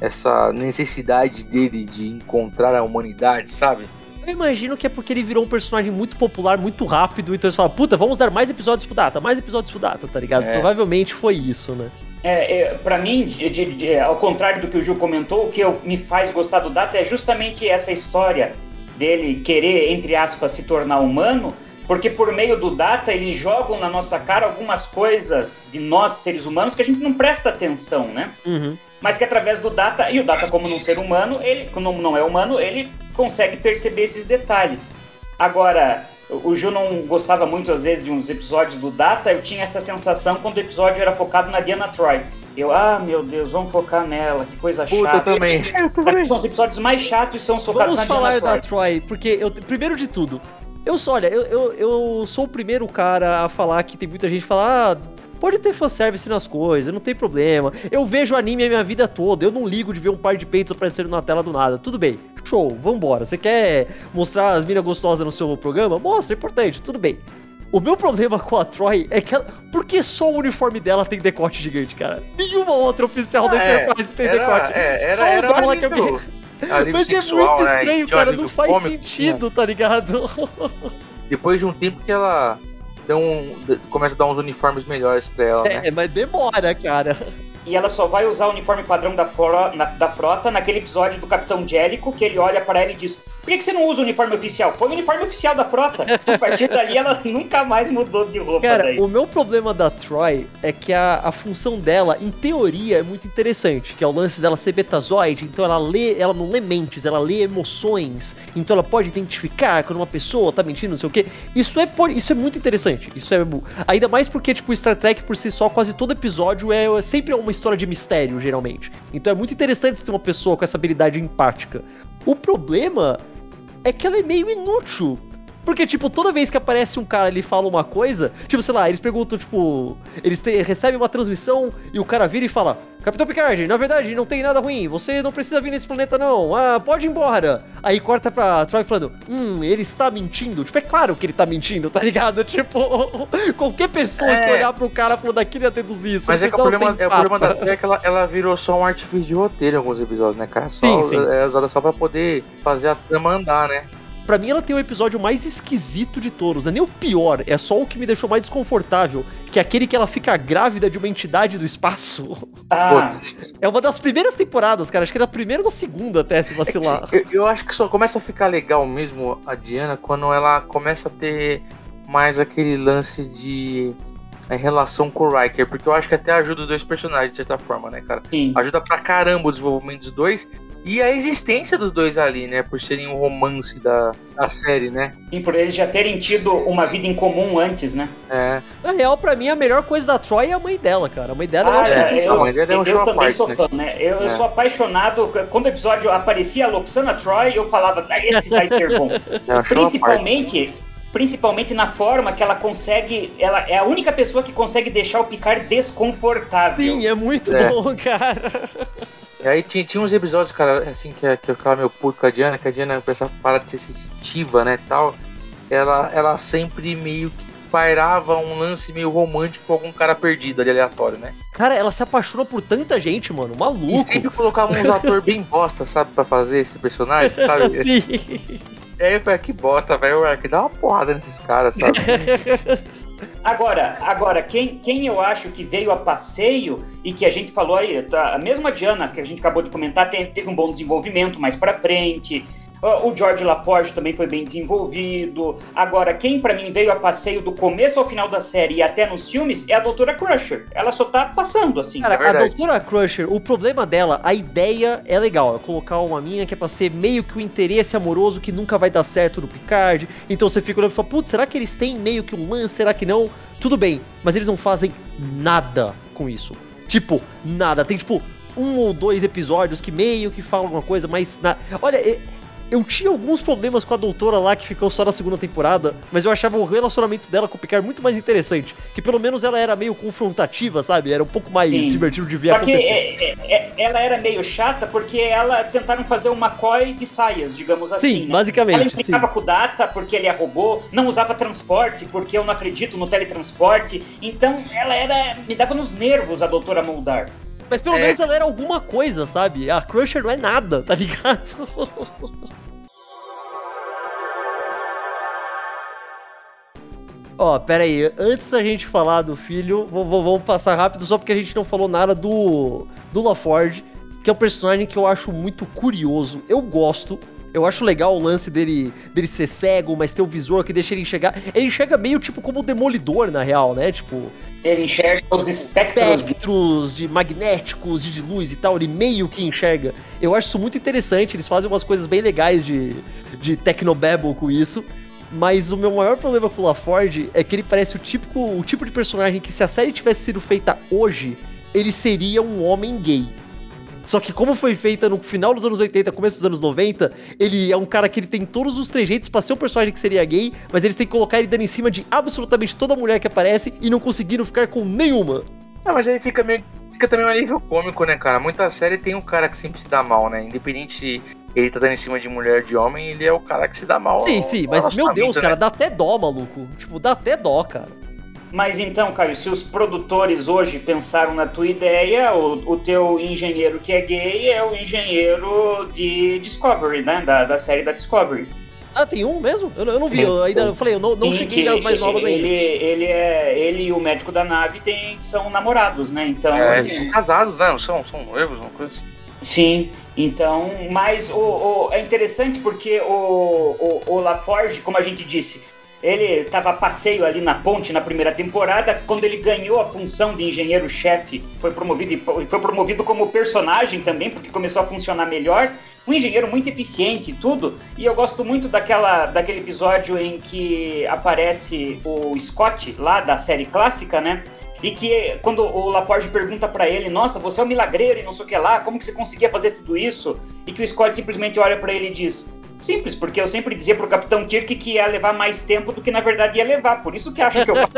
essa necessidade dele de encontrar a humanidade, sabe? Eu imagino que é porque ele virou um personagem muito popular, muito rápido, então eles falam, puta, vamos dar mais episódios pro Data, mais episódios pro Data, tá ligado? É. Provavelmente foi isso, né? É, é, para mim, de, de, de, ao contrário do que o Gil comentou, o que eu, me faz gostar do Data é justamente essa história dele querer, entre aspas, se tornar humano, porque por meio do data eles jogam na nossa cara algumas coisas de nós, seres humanos, que a gente não presta atenção, né? Uhum. Mas que através do data, e o data como não ser humano, ele, como não é humano, ele consegue perceber esses detalhes. Agora, o Ju não gostava muito às vezes de uns episódios do data, eu tinha essa sensação quando o episódio era focado na Diana Troy. Eu, ah, meu Deus, vamos focar nela, que coisa Puta, chata. eu também. Eu também. São os episódios mais chatos e são os focados Vamos na falar da. Troy, porque eu, primeiro de tudo, eu sou, olha, eu, eu, eu sou o primeiro cara a falar que tem muita gente que fala, ah, pode ter fanservice nas coisas, não tem problema. Eu vejo anime a minha vida toda, eu não ligo de ver um par de peitos aparecendo na tela do nada. Tudo bem, show, vambora. Você quer mostrar as minas gostosas no seu programa? Mostra, é importante, tudo bem. O meu problema com a Troy é que ela. Por que só o uniforme dela tem decote gigante, cara? Nenhuma outra oficial da É, Enterprise tem era- decote. é, era- só o dela que é alívio- meio- alívio Mas é sexual, muito né? estranho, cara. Não faz cômico, sentido, tá ligado? Depois de um tempo que ela deu um, começa a dar uns uniformes melhores pra ela, né? É, mas demora, cara. E ela só vai usar o uniforme padrão da, fro- na- da frota naquele episódio do Capitão Jellico, que ele olha pra ela e diz: Por que, que você não usa o uniforme oficial? Põe o uniforme oficial da frota. A partir dali ela nunca mais mudou de roupa Cara, daí. o meu problema da Troy é que a, a função dela, em teoria, é muito interessante, que é o lance dela ser betazoide, então ela lê, ela não lê mentes, ela lê emoções, então ela pode identificar quando uma pessoa tá mentindo, não sei o quê. Isso é, isso é muito interessante. Isso é ainda mais porque tipo Star Trek por si só, quase todo episódio é, é sempre uma história de mistério, geralmente. Então é muito interessante ter uma pessoa com essa habilidade empática. O problema é que ela é meio inútil. Porque, tipo, toda vez que aparece um cara ele fala uma coisa, tipo, sei lá, eles perguntam, tipo, eles te- recebem uma transmissão e o cara vira e fala: Capitão Picard, na verdade não tem nada ruim, você não precisa vir nesse planeta não, ah, pode ir embora. Aí corta pra Troy falando: Hum, ele está mentindo. Tipo, é claro que ele tá mentindo, tá ligado? Tipo, qualquer pessoa que É. olhar pro cara falando daquilo ia deduzir isso. Mas é que o problema, é, o problema da. Troy é que ela, ela virou só um artifício de roteiro em alguns episódios, né, cara? Só, Sim, sim. É usada só pra poder fazer a trama andar, né? Pra mim, ela tem o episódio mais esquisito de todos. Não é nem o pior, é só o que me deixou mais desconfortável. Que é aquele que ela fica grávida de uma entidade do espaço. Ah, É uma das primeiras temporadas, cara. Acho que era a primeira ou a segunda até, se vacilar. Eu, eu acho que só começa a ficar legal mesmo a Diana quando ela começa a ter mais aquele lance de é, relação com o Riker, porque eu acho que até ajuda os dois personagens de certa forma, né, cara? sim. Ajuda pra caramba o desenvolvimento dos dois e a existência dos dois ali, né, por serem o romance da, da série, né? Sim, por eles já terem tido uma vida em comum antes, né? É, Na real, pra mim, a melhor coisa da Troy é a mãe dela, cara. A mãe dela eu acho é, sensacional. eu- é um eu show à também parte, sou né? fã, né? Eu, eu É. sou apaixonado. Quando o episódio aparecia a Loxana Troy, eu falava, "Ah, esse vai ser bom. é um. Principalmente, principalmente na forma que ela consegue. Ela é a única pessoa que consegue deixar o Picard desconfortável. Sim, é muito É. bom, cara. E aí tinha, tinha uns episódios, cara, assim, que, que eu ficava meio puto com a Diana, que a Diana, com essa parada de ser sensitiva, né, tal, ela, ela sempre meio que pairava um lance meio romântico com algum cara perdido ali, aleatório, né? Cara, ela se apaixona por tanta gente, mano. E Maluco. sempre colocava uns atores bem bosta, sabe, pra fazer esse personagem, sabe? Sim. E aí eu falei, que bosta, velho. Que dá uma porrada nesses caras, sabe? Agora, agora quem, quem eu acho que veio a passeio e que a gente falou aí, tá, a mesma Diana que a gente acabou de comentar, teve, teve um bom desenvolvimento mais pra frente. O George LaForge também foi bem desenvolvido. Agora, quem para mim veio a passeio do começo ao final da série e até nos filmes é a Doutora Crusher. Ela só tá passando, assim. Cara, é a Doutora Crusher, o problema dela, a ideia é legal. É colocar uma mina que é pra ser meio que o um interesse amoroso que nunca vai dar certo no Picard. Então você fica olhando e fala, putz, será que eles têm meio que um lance? Será que não? Tudo bem, mas eles não fazem nada com isso. Tipo, nada. Tem tipo um ou dois episódios que meio que falam alguma coisa, mas. Na... Olha, eu tinha alguns problemas com a doutora lá que ficou só na segunda temporada, mas eu achava o relacionamento dela com o Picard muito mais interessante. Que pelo menos ela era meio confrontativa, sabe? Era um pouco mais Sim. divertido de ver Só acontecer. É, é, é, ela era meio chata porque ela tentaram fazer uma McCoy de saias, digamos assim. Sim, né? basicamente. Ela implicava sim. com o Data porque ele é robô, não usava transporte porque eu não acredito no teletransporte. Então ela era. me dava nos nervos a doutora Moldar. Mas pelo é. menos ela era alguma coisa, sabe? A Crusher não é nada, tá ligado? Ó, pera aí, antes da gente falar do filho, vamos passar rápido só porque a gente não falou nada do, do LaForge, que é um personagem que eu acho muito curioso. Eu gosto, eu acho legal o lance dele, dele ser cego, mas ter o visor que deixa ele enxergar. Ele enxerga meio tipo como o demolidor, na real, né? Tipo. Ele enxerga os espectros. espectros de magnéticos e de luz e tal. Ele meio que enxerga. Eu acho isso muito interessante. Eles fazem umas coisas bem legais de, de Tecnobabble com isso. Mas o meu maior problema com o LaForge é que ele parece o, típico, o tipo de personagem que se a série tivesse sido feita hoje, ele seria um homem gay. Só que como foi feita no final dos anos 80, começo dos anos 90, ele é um cara que ele tem todos os trejeitos pra ser um personagem que seria gay, mas eles têm que colocar ele dando em cima de absolutamente toda mulher que aparece e não conseguiram ficar com nenhuma. Não, mas aí fica meio fica também um alívio cômico, né, cara? Muita série tem um cara que sempre se dá mal, né? Independente ele tá dando em cima de mulher de homem, ele é o cara que se dá mal. Sim, sim, mas meu Deus, cara, né? dá até dó, maluco. Tipo, dá até dó, cara. Mas então, Caio, se os produtores hoje pensaram na tua ideia, o, o teu engenheiro que é gay é o engenheiro de Discovery, né? Da, da série da Discovery. Ah, tem um mesmo? Eu, eu não vi, eu ainda eu falei, eu não, não cheguei nas mais novas ainda. Ele, ele, é, ele e o médico da nave tem, são namorados, né? Então. É, eles são casados, né? São, são noivos, uma coisa assim. Sim. Então, mas o, o, é interessante porque o, o, o LaForge, como a gente disse, ele estava a passeio ali na ponte na primeira temporada. Quando ele ganhou a função de engenheiro-chefe, foi promovido foi promovido como personagem também, porque começou a funcionar melhor. Um engenheiro muito eficiente e tudo. E eu gosto muito daquela, daquele episódio em que aparece o Scott, lá da série clássica, né? E que quando o LaForge pergunta para ele, nossa, você é um milagreiro e não sei o que lá, como que você conseguia fazer tudo isso? E que o Scott simplesmente olha para ele e diz, simples, porque eu sempre dizia pro Capitão Kirk que ia levar mais tempo do que na verdade ia levar, por isso que acho que eu faço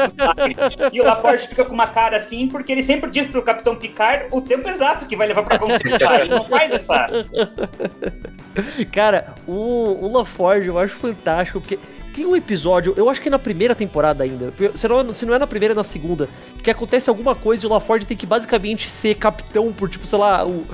e o LaForge fica com uma cara assim, porque ele sempre diz pro Capitão Picard o tempo exato que vai levar para conseguir, ele não faz essa... Cara, o, o LaForge eu acho fantástico, porque tem um episódio, eu acho que é na primeira temporada ainda, se não, se não é na primeira, é na segunda, que acontece alguma coisa e o LaForge tem que basicamente ser capitão por, tipo, sei lá, o,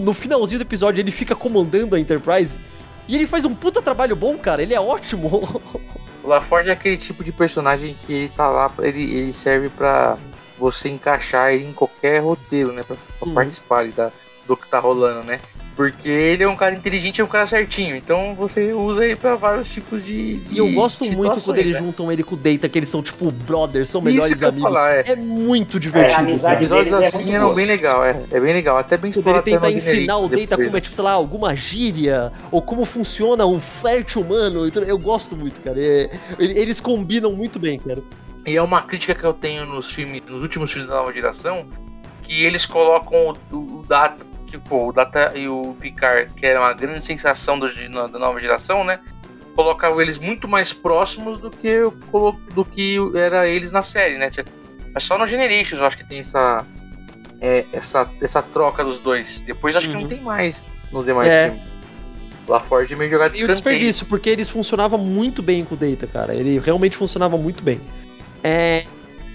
no finalzinho do episódio ele fica comandando a Enterprise. E ele faz um puta trabalho bom, cara, ele é ótimo. O LaForge é aquele tipo de personagem que ele tá lá, ele, ele serve para você encaixar ele em qualquer roteiro, né, pra, pra uhum. participar da, do que tá rolando, né. Porque ele é um cara inteligente, é um cara certinho. Então você usa ele pra vários tipos de. de e eu gosto muito quando eles né? juntam ele com o Data, que eles são tipo brothers, são melhores amigos. Falar, é. é. muito divertido. É, a amizade deles é assim é bem legal, é. É bem legal. Até bem Quando ele tenta ensinar o Data como é, tipo, sei lá, alguma gíria, ou como funciona um flerte humano. Então, eu gosto muito, cara. É, eles combinam muito bem, cara. E é uma crítica que eu tenho nos filmes, nos últimos filmes da nova geração, que eles colocam o, o Data que pô, o Data e o Picard, que era uma grande sensação do, da nova geração, né? Colocavam eles muito mais próximos do que, do que era eles na série, né? É só no Generations eu acho que tem essa, é, essa, essa troca dos dois. Depois acho uhum. que não uhum. tem mais nos demais é. filmes. LaForge meio jogado de E o desperdício, porque eles funcionavam muito bem com o Data, cara. Ele realmente funcionava muito bem. É...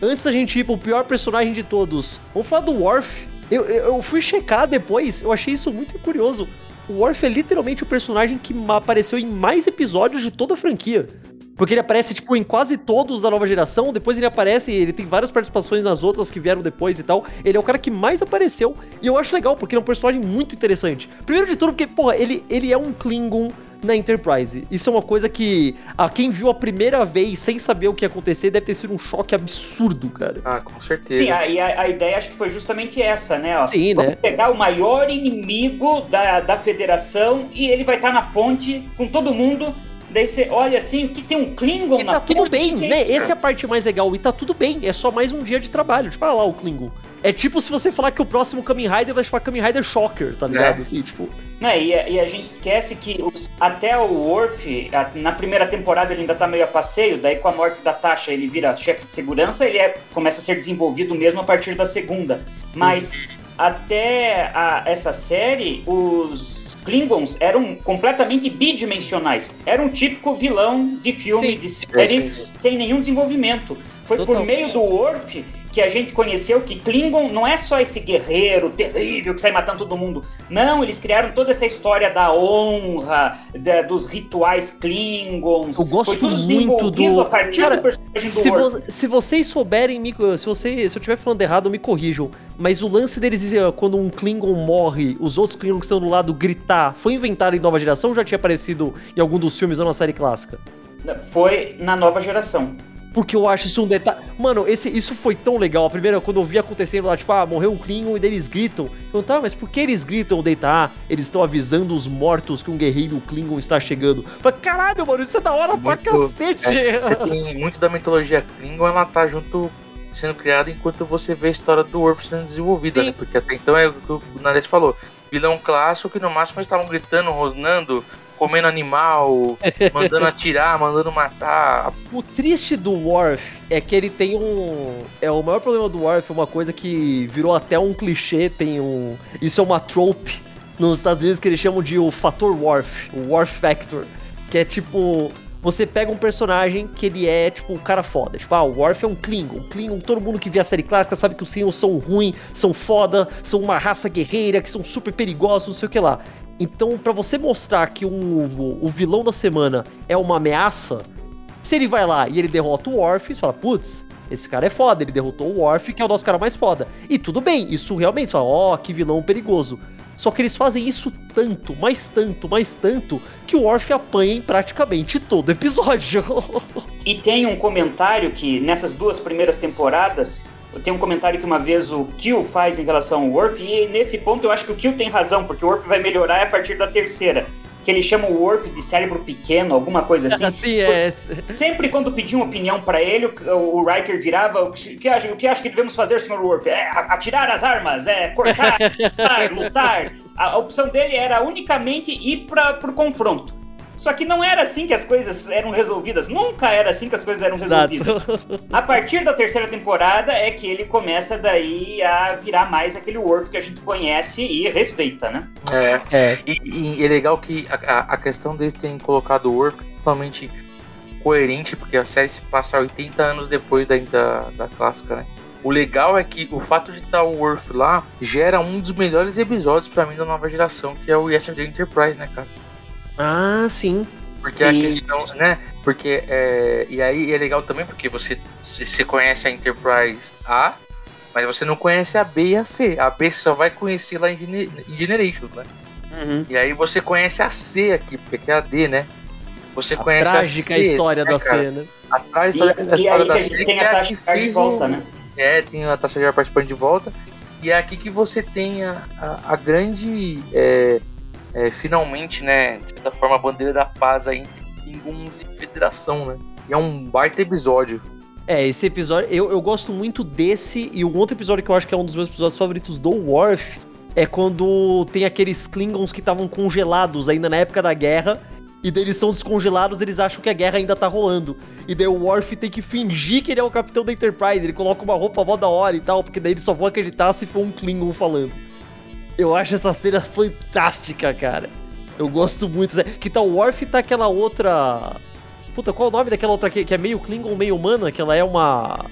Antes da gente ir pro pior personagem de todos, vamos falar do Worf, eu, eu fui checar depois, eu achei isso muito curioso. o Worf é literalmente o personagem que apareceu em mais episódios de toda a franquia. Porque ele aparece, tipo, em quase todos da nova geração. Depois ele aparece, ele tem várias participações nas outras que vieram depois e tal. Ele é o cara que mais apareceu. E eu acho legal, porque ele é um personagem muito interessante. Primeiro de tudo, porque, porra, ele, ele é um Klingon na Enterprise. Isso é uma coisa que a quem viu a primeira vez sem saber o que ia acontecer deve ter sido um choque absurdo, cara. Ah, com certeza. Sim, a, e a, a ideia acho que foi justamente essa, né? Ó. Sim, Vamos né? pegar o maior inimigo da, da federação e ele vai estar na ponte com todo mundo. Daí você olha assim, o que tem um Klingon E na tá tudo ponte? bem, é né? Essa é a parte mais legal. E tá tudo bem. É só mais um dia de trabalho. Tipo, olha lá o Klingon. É tipo se você falar que o próximo Kamen Rider vai chamar Kamen Rider Shocker, tá ligado? É. Assim, tipo. Né, e, a- e a gente esquece que os- até o Worf, a- na primeira temporada ele ainda tá meio a passeio, daí com a morte da Tasha ele vira chefe de segurança, ele é- começa a ser desenvolvido mesmo a partir da segunda. Mas até a- essa série, os Klingons eram completamente bidimensionais. Era um típico vilão de filme, Sim. de série, É, sim. sem nenhum desenvolvimento. Foi Total. por meio do Worf que a gente conheceu que Klingon não é só esse guerreiro terrível que sai matando todo mundo. Não, eles criaram toda essa história da honra, da- dos rituais Klingons. Eu gosto Foi tudo muito do- a partir Cara, do personagem do Se, Worf. vo- se vocês souberem, me- se, você, se eu estiver falando errado, me corrijam. Mas o lance deles, eh, quando um Klingon morre, os outros Klingons que estão do lado gritar, foi inventado em nova geração ou já tinha aparecido em algum dos filmes ou na série clássica? Foi na nova geração. Porque eu acho isso um detalhe. Mano, esse, isso foi tão legal. A primeira, quando eu vi acontecendo lá, tipo, ah, morreu um Klingon e daí eles gritam. Eu, tá, mas por que eles gritam? Daí tá, ah, eles estão avisando os mortos que um guerreiro Klingon está chegando. Falei, caralho, mano, isso é da hora pra Muito- cacete. É, você tem muito da mitologia Klingon, ela tá junto sendo criada enquanto você vê a história do Worf sendo desenvolvida, Sim. né? Porque até então é o que o Nares falou. Vilão clássico que no máximo eles estavam gritando, rosnando, comendo animal, mandando atirar, mandando matar. O triste do Worf é que ele tem um. É o maior problema do Worf é uma coisa que virou até um clichê, tem um. Isso é uma trope nos Estados Unidos que eles chamam de o fator Worf, o Worf Factor, que é tipo. Você pega um personagem que ele é, tipo, o cara foda. Tipo, ah, o Worf é um Klingon. Klingon, todo mundo que vê a série clássica sabe que os Klingons são ruins, são foda, são uma raça guerreira, que são super perigosos, não sei o que lá. Então, pra você mostrar que um, o, o vilão da semana é uma ameaça, se ele vai lá e ele derrota o você fala, putz, esse cara é foda, ele derrotou o Worf, que é o nosso cara mais foda. E tudo bem, isso realmente, você fala, ó, que vilão perigoso. Só que eles fazem isso tanto, mais tanto, mais tanto, que o Worf apanha em praticamente todo episódio. E tem um comentário que nessas duas primeiras temporadas, tem um comentário que uma vez o Kill faz em relação ao Worf, e nesse ponto eu acho que o Kill tem razão, porque o Worf vai melhorar a partir da terceira. Que ele chama o Worf de cérebro pequeno, alguma coisa assim. assim, é. Sempre quando pediam opinião pra ele, o, o Riker virava: o que, acha, o que acha que devemos fazer, Sr. Worf? É atirar as armas, é cortar, lutar, lutar. A, opção dele era unicamente ir para pro confronto. Só que não era assim que as coisas eram resolvidas. Nunca era assim que as coisas eram resolvidas. Exato. A partir da terceira temporada é que ele começa daí a virar mais aquele Worf que a gente conhece e respeita, né? É. É. E, e é legal que a, a- questão deles terem colocado o Worf totalmente coerente, porque a série se passa 80 anos depois da, da, da clássica, né? O legal é que o fato de estar o Worf lá gera um dos melhores episódios pra mim da nova geração, que é o Yesterday Enterprise, né, cara? Ah, sim. Porque a E- questão, né? Porque, é, e aí é legal também porque você, se- conhece a Enterprise A, mas você não conhece a B e a C. A B você só vai conhecer lá em, Gene- em Generations, né? Uhum. E aí você conhece a C aqui, porque aqui é a D, né? Você A conhece trágica a C, história né, da cara? cena. A, a E, história, a e história da a C tem é a a taxa que de fez volta, o- né? É, tem a taxa de participante de volta. E é aqui que você tem a, a, a grande, é, é, finalmente, né, de certa forma, a bandeira da paz aí entre Klingons e Federação, né? E é um baita episódio. É, esse episódio, eu, eu gosto muito desse, e um outro episódio que eu acho que é um dos meus episódios favoritos do Worf é quando tem aqueles Klingons que estavam congelados ainda na época da guerra, e daí eles são descongelados, eles acham que a guerra ainda tá rolando. E daí o Worf tem que fingir que ele é o capitão da Enterprise, ele coloca uma roupa mó da hora e tal, porque daí eles só vão acreditar se for um Klingon falando. Eu acho essa cena fantástica, cara. Eu gosto muito. Que tal o Worf e tá aquela outra. Puta, qual é o nome daquela outra que, que é meio Klingon, meio humana? Que ela é uma.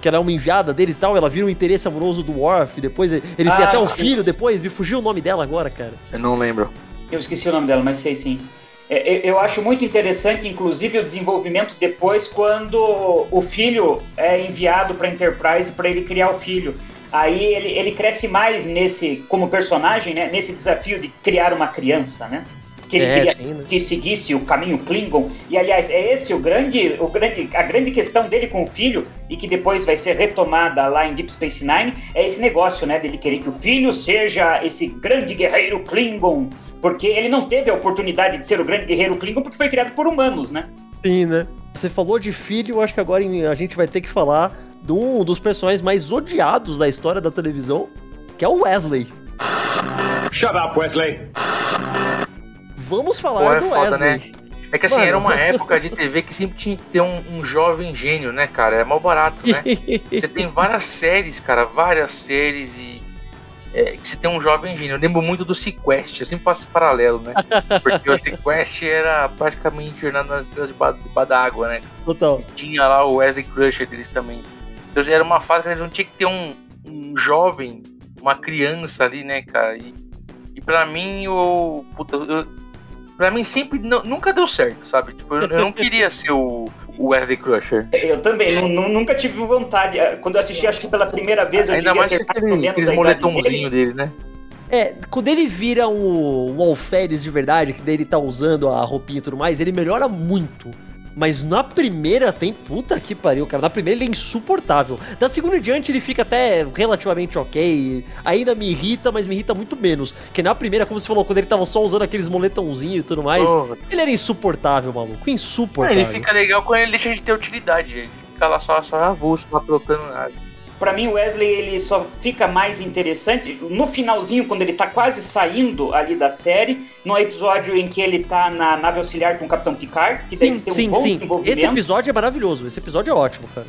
que ela é uma enviada deles e tal, ela vira um interesse amoroso do Worf, depois eles ah, têm até um filho depois, me fugiu o nome dela agora, cara. Eu não lembro. Eu esqueci o nome dela, mas sei sim. É, eu acho muito interessante, inclusive, o desenvolvimento depois, quando o filho é enviado para Enterprise para ele criar o filho. Aí ele, ele cresce mais nesse, como personagem, né? Nesse desafio de criar uma criança, né? que ele é, queria sim, né? que seguisse o caminho Klingon. E aliás, é esse o grande, o grande, a grande questão dele com o filho e que depois vai ser retomada lá em Deep Space Nine, é esse negócio, né, dele querer que o filho seja esse grande guerreiro Klingon, porque ele não teve a oportunidade de ser o grande guerreiro Klingon porque foi criado por humanos, né? Sim, né? Você falou de filho, acho que agora a gente vai ter que falar de um dos personagens mais odiados da história da televisão, que é o Wesley. Shut up, Wesley! vamos falar Pô, é do foda, Wesley. Né? É que assim, Mano. era uma época de TV que sempre tinha que ter um, um jovem gênio, né, cara? É mal barato, né? Você tem várias séries, cara, várias séries e. É, que você tem um jovem gênio. Eu lembro muito do Sequest, eu sempre faço paralelo, né? Porque o Sequest era praticamente Jornada nas Estrelas de d'água, né? Total. E tinha lá o Wesley Crusher deles também. Então era uma fase que eles não tinha que ter um, um jovem, uma criança ali, né, cara? E, e pra mim, o. Puta, eu, Pra mim sempre nunca deu certo, sabe? Tipo, eu, eu não queria ser o, o Wesley Crusher. Eu também, nunca tive vontade. Quando eu assisti, acho que pela primeira vez, eu Ainda mais ter aquele, aquele moletomzinho dele. dele, né? É, quando ele vira um, um alferes de verdade, que dele tá usando a roupinha e tudo mais, ele melhora muito. Mas na primeira tem. Puta que pariu, cara. Na primeira ele é insuportável. Da segunda em diante ele fica até relativamente ok. Ainda me irrita, mas me irrita muito menos. Que na primeira, como você falou, quando ele tava só usando aqueles moletãozinhos e tudo mais, oh. ele era insuportável, maluco. Insuportável. ele fica legal quando ele deixa de ter utilidade. Ele fica lá só, só avulso, lá trocando nada para mim o Wesley ele só fica mais interessante no finalzinho quando ele tá quase saindo ali da série, no episódio em que ele tá na nave auxiliar com o Capitão Picard, que sim, tem um sim, bom sim. Esse episódio é maravilhoso, esse episódio é ótimo, cara.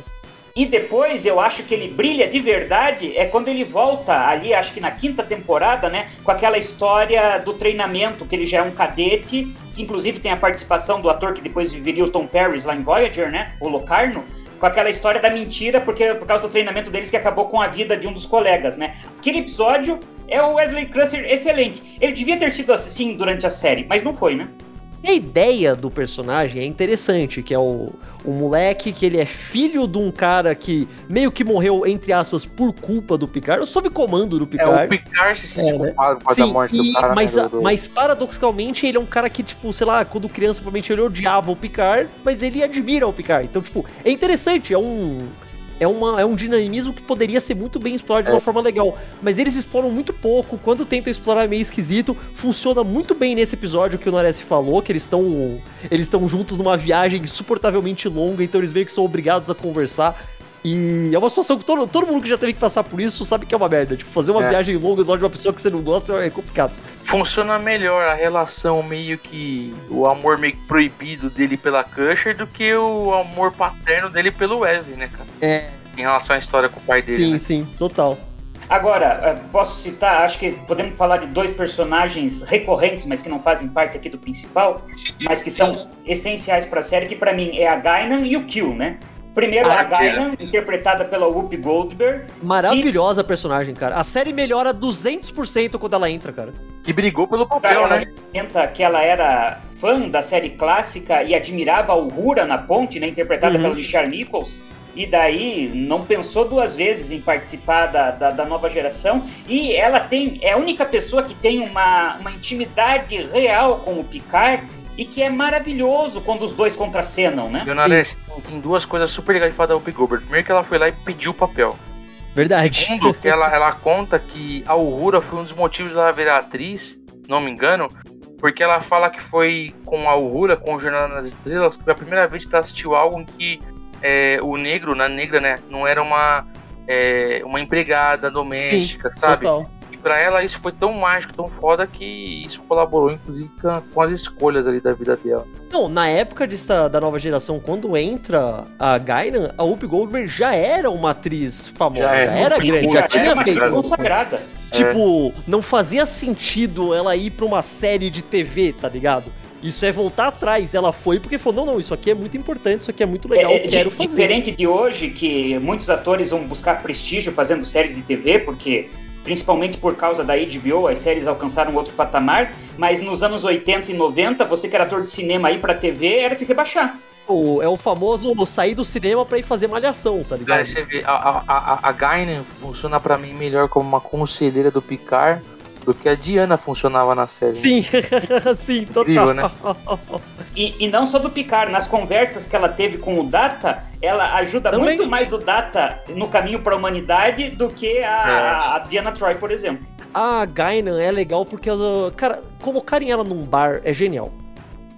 E depois eu acho que ele brilha de verdade é quando ele volta ali, acho que na quinta temporada, né? Com aquela história do treinamento, que ele já é um cadete, que inclusive tem a participação do ator que depois viveria o Tom Paris lá em Voyager, né? O Locarno com aquela história da mentira, porque por causa do treinamento deles que acabou com a vida de um dos colegas, né? Aquele episódio é o Wesley Crusher excelente. Ele devia ter sido assim durante a série, mas não foi, né? E a ideia do personagem é interessante, que é o, o moleque que ele é filho de um cara que meio que morreu, entre aspas, por culpa do Picard, ou sob comando do Picard. É, o Picard se sente é, né? culpado por Sim, morte e, do cara. Mas, né, do... mas paradoxalmente ele é um cara que, tipo, sei lá, quando criança, provavelmente ele odiava o Picard, mas ele admira o Picard. Então, tipo, é interessante, é um é, uma, é um dinamismo que poderia ser muito bem explorado de uma é. forma legal. Mas eles exploram muito pouco. Quando tentam explorar é meio esquisito. Funciona muito bem nesse episódio que o Noresi falou, que eles estão eles estão juntos numa viagem insuportavelmente longa, então eles meio que são obrigados a conversar. E é uma situação que todo, todo mundo que já teve que passar por isso sabe que é uma merda. Tipo, fazer uma é. viagem longa do lado de uma pessoa que você não gosta é complicado. Funciona melhor a relação meio que. o amor meio que proibido dele pela Crusher do que o amor paterno dele pelo Wesley, né, cara? É. Em relação à história com o pai dele. Sim, né? sim, total. Agora, é, posso citar, acho que podemos falar de dois personagens recorrentes, mas que não fazem parte aqui do principal, mas que são essenciais para a série, que para mim é a Gainan e o Kill, né? Primeiro a Gainan, interpretada pela Whoopi Goldberg. Maravilhosa que... personagem, cara. A série melhora 200% quando ela entra, cara. Que brigou pelo papel, ela né? que ela era fã da série clássica e admirava a Uhura na ponte, né? Interpretada uhum. pelo Richard Nichols. E daí não pensou duas vezes em participar da, da, da, nova geração. E ela tem é a única pessoa que tem uma, uma intimidade real com o Picard e que é maravilhoso quando os dois contracenam, né? Leonardo, tem duas coisas super legais de falar da Whoopi Goldberg. Primeiro que ela foi lá e pediu o papel. Verdade. Segundo, que ela, ela conta que a Uhura foi um dos motivos dela virar atriz, não me engano, porque ela fala que foi com a Uhura, com o Jornal nas Estrelas, que foi a primeira vez que ela assistiu algo em que é, o negro, na negra, né, não era uma, é, uma empregada doméstica, Sim, sabe? Total para ela isso foi tão mágico, tão foda que isso colaborou, inclusive, com as escolhas ali da vida dela. Não, na época de, da nova geração, quando entra a Gainan, a Whoopi Goldberg já era uma atriz famosa, já, é, já era grande, já, já tinha feito. Consagrada. Tipo, é. não fazia sentido ela ir pra uma série de TV, tá ligado? Isso é voltar atrás. Ela foi porque falou: não, não, isso aqui é muito importante, isso aqui é muito legal, é, quero di fazer. Diferente de hoje, que muitos atores vão buscar prestígio fazendo séries de TV, porque principalmente por causa da HBO, as séries alcançaram outro patamar, mas nos anos 80 e 90, você que era ator de cinema aí pra TV, era se rebaixar. O, é o famoso sair do cinema pra ir fazer malhação, tá ligado? Cara, você vê, a, a, a Guinan funciona pra mim melhor como uma conselheira do Picard do que a Diana funcionava na série. Sim, sim, total. Incrível, né? E, e, não só do Picard, nas conversas que ela teve com o Data, ela ajuda Também. muito mais o Data no caminho para a humanidade do que a, é. a Diana Troy, por exemplo. A Guinan é legal porque, ela, cara, colocarem ela num bar é genial.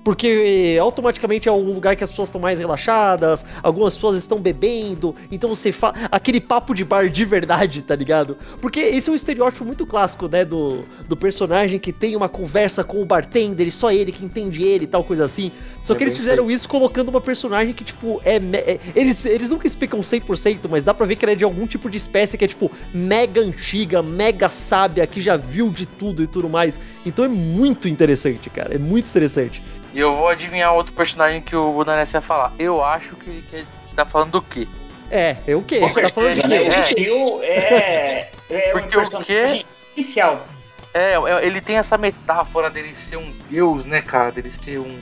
Porque automaticamente é um lugar que as pessoas estão mais relaxadas, algumas pessoas estão bebendo, então você fala aquele papo de bar de verdade, tá ligado? Porque esse é um estereótipo muito clássico, né, do, do personagem que tem uma conversa com o bartender, e só ele que entende ele e tal coisa assim. Só é que eles fizeram isso colocando uma personagem que, tipo, é, é. eles, eles nunca explicam 100%, mas dá pra ver que ela é de algum tipo de espécie que é, tipo, mega antiga, mega sábia, que já viu de tudo e tudo mais. Então é muito interessante, cara. É muito interessante. E eu vou adivinhar outro personagem que o Daness ia falar. Eu acho que ele tá falando do quê? É, é o quê? Você tá falando de quê? O é, é Porque um o quê? Inicial. É, é, ele tem essa metáfora dele ser um deus, né, cara? Dele ser um.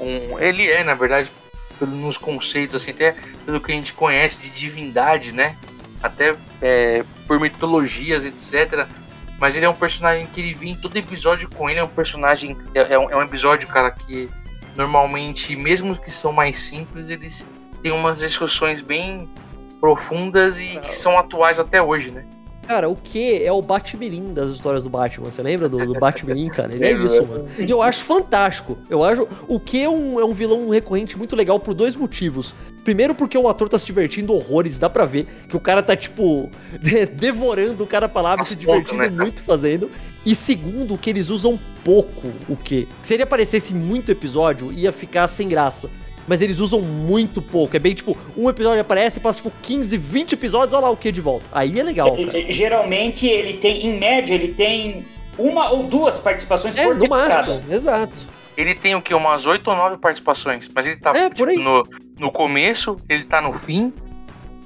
um ele é, na verdade, nos conceitos, assim, até pelo que a gente conhece de divindade, né? Até é, por mitologias, etc. Mas ele é um personagem que ele vem em todo episódio com ele. É um personagem. É, é, um, é um episódio, cara, que normalmente, mesmo que são mais simples, eles têm umas discussões bem profundas e que são atuais até hoje, né? Cara, o que é o Batmirim das histórias do Batman? Você lembra do, do Batmirim, cara? Ele é isso, mano. E eu acho fantástico. Eu acho. O que é um, é um vilão recorrente muito legal por dois motivos. Primeiro, porque o ator tá se divertindo horrores, dá pra ver que o cara tá, tipo, devorando o cara palavra, se divertindo né? muito fazendo. E segundo, que eles usam pouco o que. Se ele aparecesse muito episódio, ia ficar sem graça mas eles usam muito pouco. É bem tipo, um episódio aparece, passa tipo 15, 20 episódios, olha lá o que de volta. Aí é legal. Cara. Geralmente ele tem, em média, ele tem uma ou duas participações é, por no máximo, exato. Ele tem o que? Umas oito ou nove participações. Mas ele tá é, tipo, no, no começo, ele tá no fim.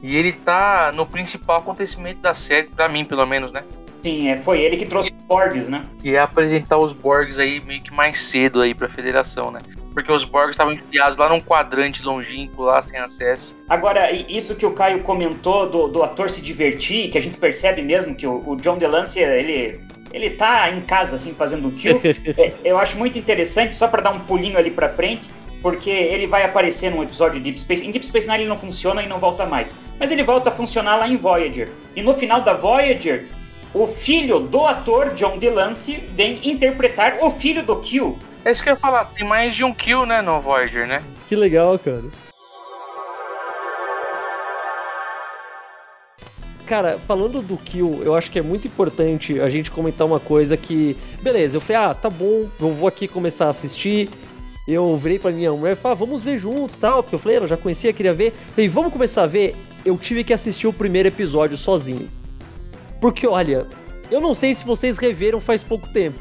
E ele tá no principal acontecimento da série, pra mim, pelo menos, né? Sim, é, foi ele que trouxe os Borgs, né? E é apresentar os Borgs aí meio que mais cedo aí pra federação, né? Porque os Borgs estavam enfiados lá num quadrante longínquo, lá sem acesso. Agora, isso que o Caio comentou do, do ator se divertir, que a gente percebe mesmesmo que o, o John DeLancey, ele, ele tá em casa, assim, fazendo o kill, é, eu acho muito interessante, só para dar um pulinho ali pra frente, porque ele vai aparecer num episódio de Deep Space. Em Deep Space Nine ele não funciona e não volta mais. Mas ele volta a funcionar lá em Voyager. E no final da Voyager, o filho do ator John DeLancey vem interpretar o filho do Kill. É isso que eu ia falar, tem mais de um kill, né, no Voyager, né? Que legal, cara. Cara, falando do kill, eu acho que é muito importante a gente comentar uma coisa que. Beleza, eu falei, ah, tá bom, eu vou aqui começar a assistir. Eu virei pra minha mulher e falei, ah, vamos ver juntos tal. Porque eu falei, ela já conhecia, queria ver. falei, vamos começar a ver. Eu tive que assistir o primeiro episódio sozinho. Porque, olha, eu não sei se vocês reveram faz pouco tempo.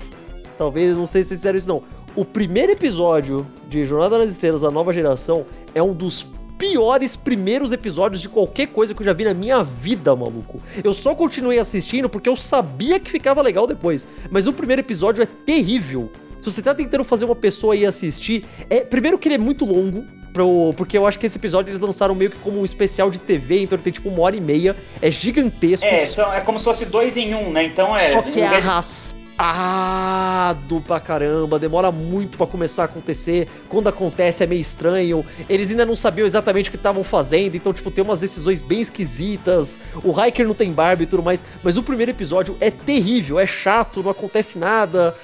Talvez, não sei se vocês fizeram isso não. O primeiro episódio de Jornada nas Estrelas, a nova geração, é um dos piores primeiros episódios de qualquer coisa que eu já vi na minha vida, maluco. Eu só continuei assistindo porque eu sabia que ficava legal depois. Mas o primeiro episódio é terrível. Se você tá tentando fazer uma pessoa ir assistir, é primeiro que ele é muito longo, pro, porque eu acho que esse episódio eles lançaram meio que como um especial de TV, então ele tem tipo uma hora e meia, é gigantesco. É, são, é como se fosse dois em um, né? Então é. Só que é arrastado arrastado pra caramba, demora muito para começar a acontecer. Quando acontece é meio estranho. Eles ainda não sabiam exatamente o que estavam fazendo, então, tipo, tem umas decisões bem esquisitas. O Hiker não tem barba e tudo mais, mas o primeiro episódio é terrível, é chato, não acontece nada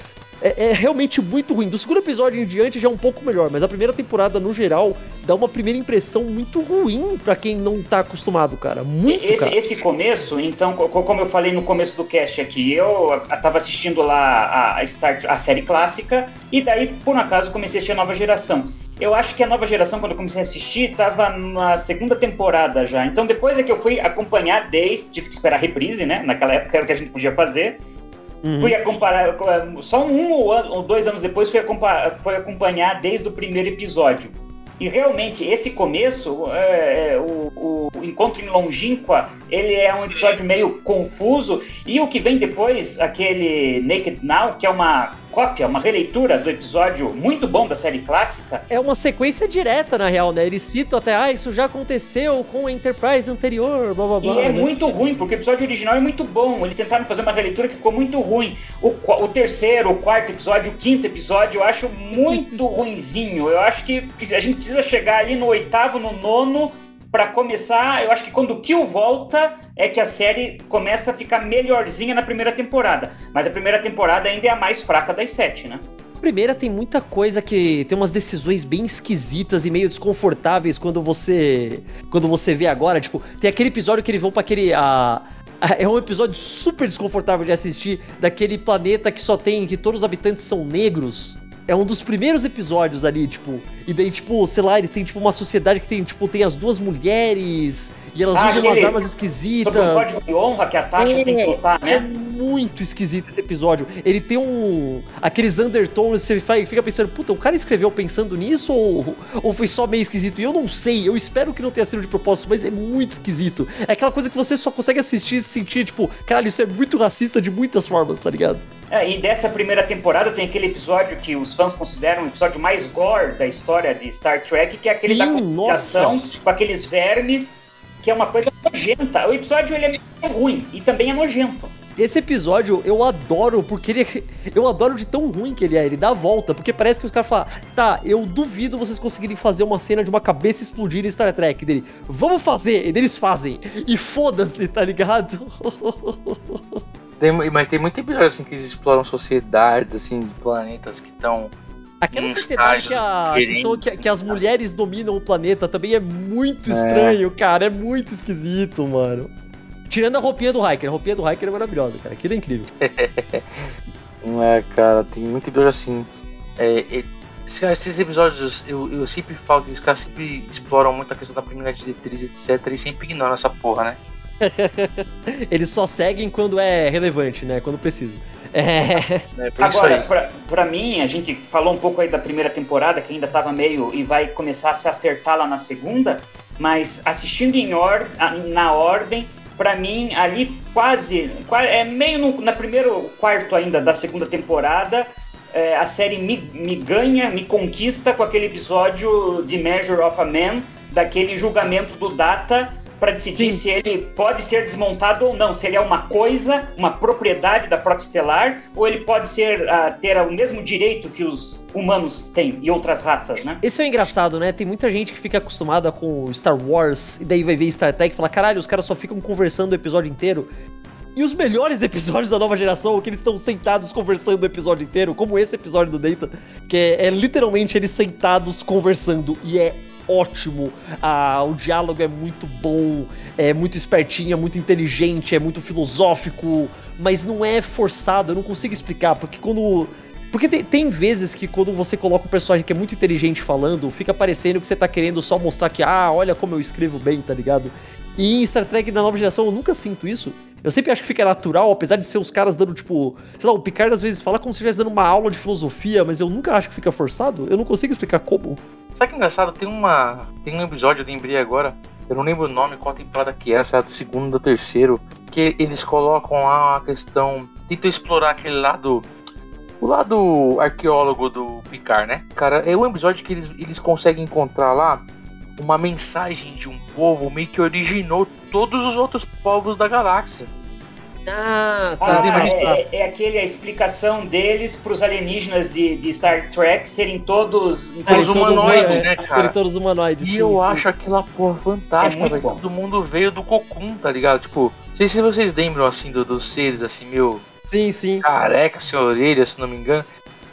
é, é, realmente muito ruim. Do segundo episódio em diante já é um pouco melhor, mas a primeira temporada, no geral, dá uma primeira impressão muito ruim para quem não tá acostumado, cara. Muito, esse, cara. esse começo, então, como eu falei no começo do cast aqui, eu tava assistindo lá a, Start, a série clássica, e daí, por um acaso, comecei a assistir a nova geração. Eu acho que a nova geração, quando eu comecei a assistir, tava na segunda temporada já. Então depois é que eu fui acompanhar desde. Tive que esperar a reprise, né? Naquela época era o que a gente podia fazer. Uhum. Fui acompanhar, só um ou dois anos depois fui, fui acompanhar desde o primeiro episódio. E realmente, esse começo, é, é, o, o, Encontro em Longínqua, ele é um episódio meio confuso. E o que vem depois, aquele Naked Now, que é uma cópia, uma releitura do episódio muito bom da série clássica. É uma sequência direta, na real, né? Eles citam até, ah, isso já aconteceu com a Enterprise anterior, blá blá blá. E é né? muito ruim, porque o episódio original é muito bom. Eles tentaram fazer uma releitura que ficou muito ruim. O, o terceiro, o quarto episódio, o quinto episódio, eu acho muito ruinzinho. Eu acho que a gente precisa chegar ali no oitavo, no nono para começar, eu acho que quando o Kill volta é que a série começa a ficar melhorzinha na primeira temporada. Mas a primeira temporada ainda é a mais fraca das sete, né? A primeira tem muita coisa que tem umas decisões bem esquisitas e meio desconfortáveis quando você quando você vê agora, tipo, tem aquele episódio que eles vão para aquele a, é um episódio super desconfortável de assistir daquele planeta que só tem que todos os habitantes são negros. É um dos primeiros episódios ali, tipo. E daí, tipo, sei lá, eles têm tipo uma sociedade que tem, tipo, tem as duas mulheres e elas ah, usam umas armas esquisitas. Sobre o código de honra que a Tasha é, tem que soltar, né? Muito esquisito esse episódio. Ele tem um. aqueles undertones, você fica pensando, puta, o cara escreveu pensando nisso ou, ou foi só meio esquisito? E eu não sei, eu espero que não tenha sido de propósito, mas é muito esquisito. É aquela coisa que você só consegue assistir e sentir, tipo, caralho, isso é muito racista de muitas formas, tá ligado? É, e dessa primeira temporada tem aquele episódio que os fãs consideram o episódio mais gore da história de Star Trek, que é aquele Sim, da comunicação com aqueles vermes, que é uma coisa nojenta. O episódio ele é ruim e também é nojento. Esse episódio eu adoro porque ele. Eu adoro de tão ruim que ele é. Ele dá a volta. Porque parece que os caras falam: tá, eu duvido vocês conseguirem fazer uma cena de uma cabeça explodir em Star Trek. Dele, vamos fazer. E eles fazem. E foda-se, tá ligado? Tem, mas tem muito episódio assim que eles exploram sociedades, assim, de planetas que estão. Aquela sociedade que, a, que, são, que, que, as mulheres dominam o planeta também é muito é. estranho, cara. É muito esquisito, mano. Tirando a roupinha do Hiker. A roupinha do Hiker é maravilhosa, cara. Aquilo é incrível. Não é, cara. Tem muito episódio assim. É, é, esses episódios, eu, eu sempre falo que os caras sempre exploram muito a questão da primeira diretriz, etc. E sempre ignoram essa porra, né? Eles só seguem quando é relevante, né? Quando precisa. É... é Agora, pra, pra, mim, a gente falou um pouco aí da primeira temporada, que ainda tava meio e vai começar a se acertar lá na segunda, mas assistindo em or, na ordem, para mim, ali quase, é meio no na primeiro quarto ainda da segunda temporada, é, a série me, me ganha, me conquista com aquele episódio de Measure of a Man, daquele julgamento do Data para decidir Sim. se ele pode ser desmontado ou não, se ele é uma coisa, uma propriedade da frota estelar, ou ele pode ser uh, ter o mesmo direito que os humanos têm e outras raças, né? Isso é engraçado, né? Tem muita gente que fica acostumada com Star Wars e daí vai ver Star Trek e fala: caralho, os caras só ficam conversando o episódio inteiro. E os melhores episódios da nova geração, que eles estão sentados conversando o episódio inteiro, como esse episódio do Data, que é, é literalmente eles sentados conversando. E é ótimo, ah, o diálogo é muito bom, é muito espertinho, é muito inteligente, é muito filosófico, mas não é forçado, eu não consigo explicar, porque quando. Porque tem, tem, vezes que quando você coloca um personagem que é muito inteligente falando, fica parecendo que você tá querendo só mostrar que, ah, olha como eu escrevo bem, tá ligado? E em Star Trek da nova geração eu nunca sinto isso. Eu sempre acho que fica natural, apesar de ser os caras dando, tipo, sei lá, o Picard às vezes fala como se estivesse dando uma aula de filosofia, mas eu nunca acho que fica forçado. Eu não consigo explicar como. Sabe que engraçado? Tem uma. Tem um episódio, eu lembrei agora. Eu não lembro o nome, qual temporada que era, se era do segundo ou terceiro. Que eles colocam lá uma questão. Tentam explorar aquele lado. O lado arqueólogo do Picard, né? Cara, é um episódio que eles, eles conseguem encontrar lá uma mensagem de um povo meio que originou todos os outros povos da galáxia. Ah, tá. Ah, é, é, aquele a explicação deles para os alienígenas de, de, Star Trek serem todos, serem humanoides, né, cara? Serem todos humanoides. E sim, eu sim. acho aquela porra fantástica, é velho. Todo mundo veio do Cocum, tá ligado? Tipo, não sei se vocês lembram assim do, dos seres assim, meu. Sim, sim. Careca, sem orelha, se não me engano.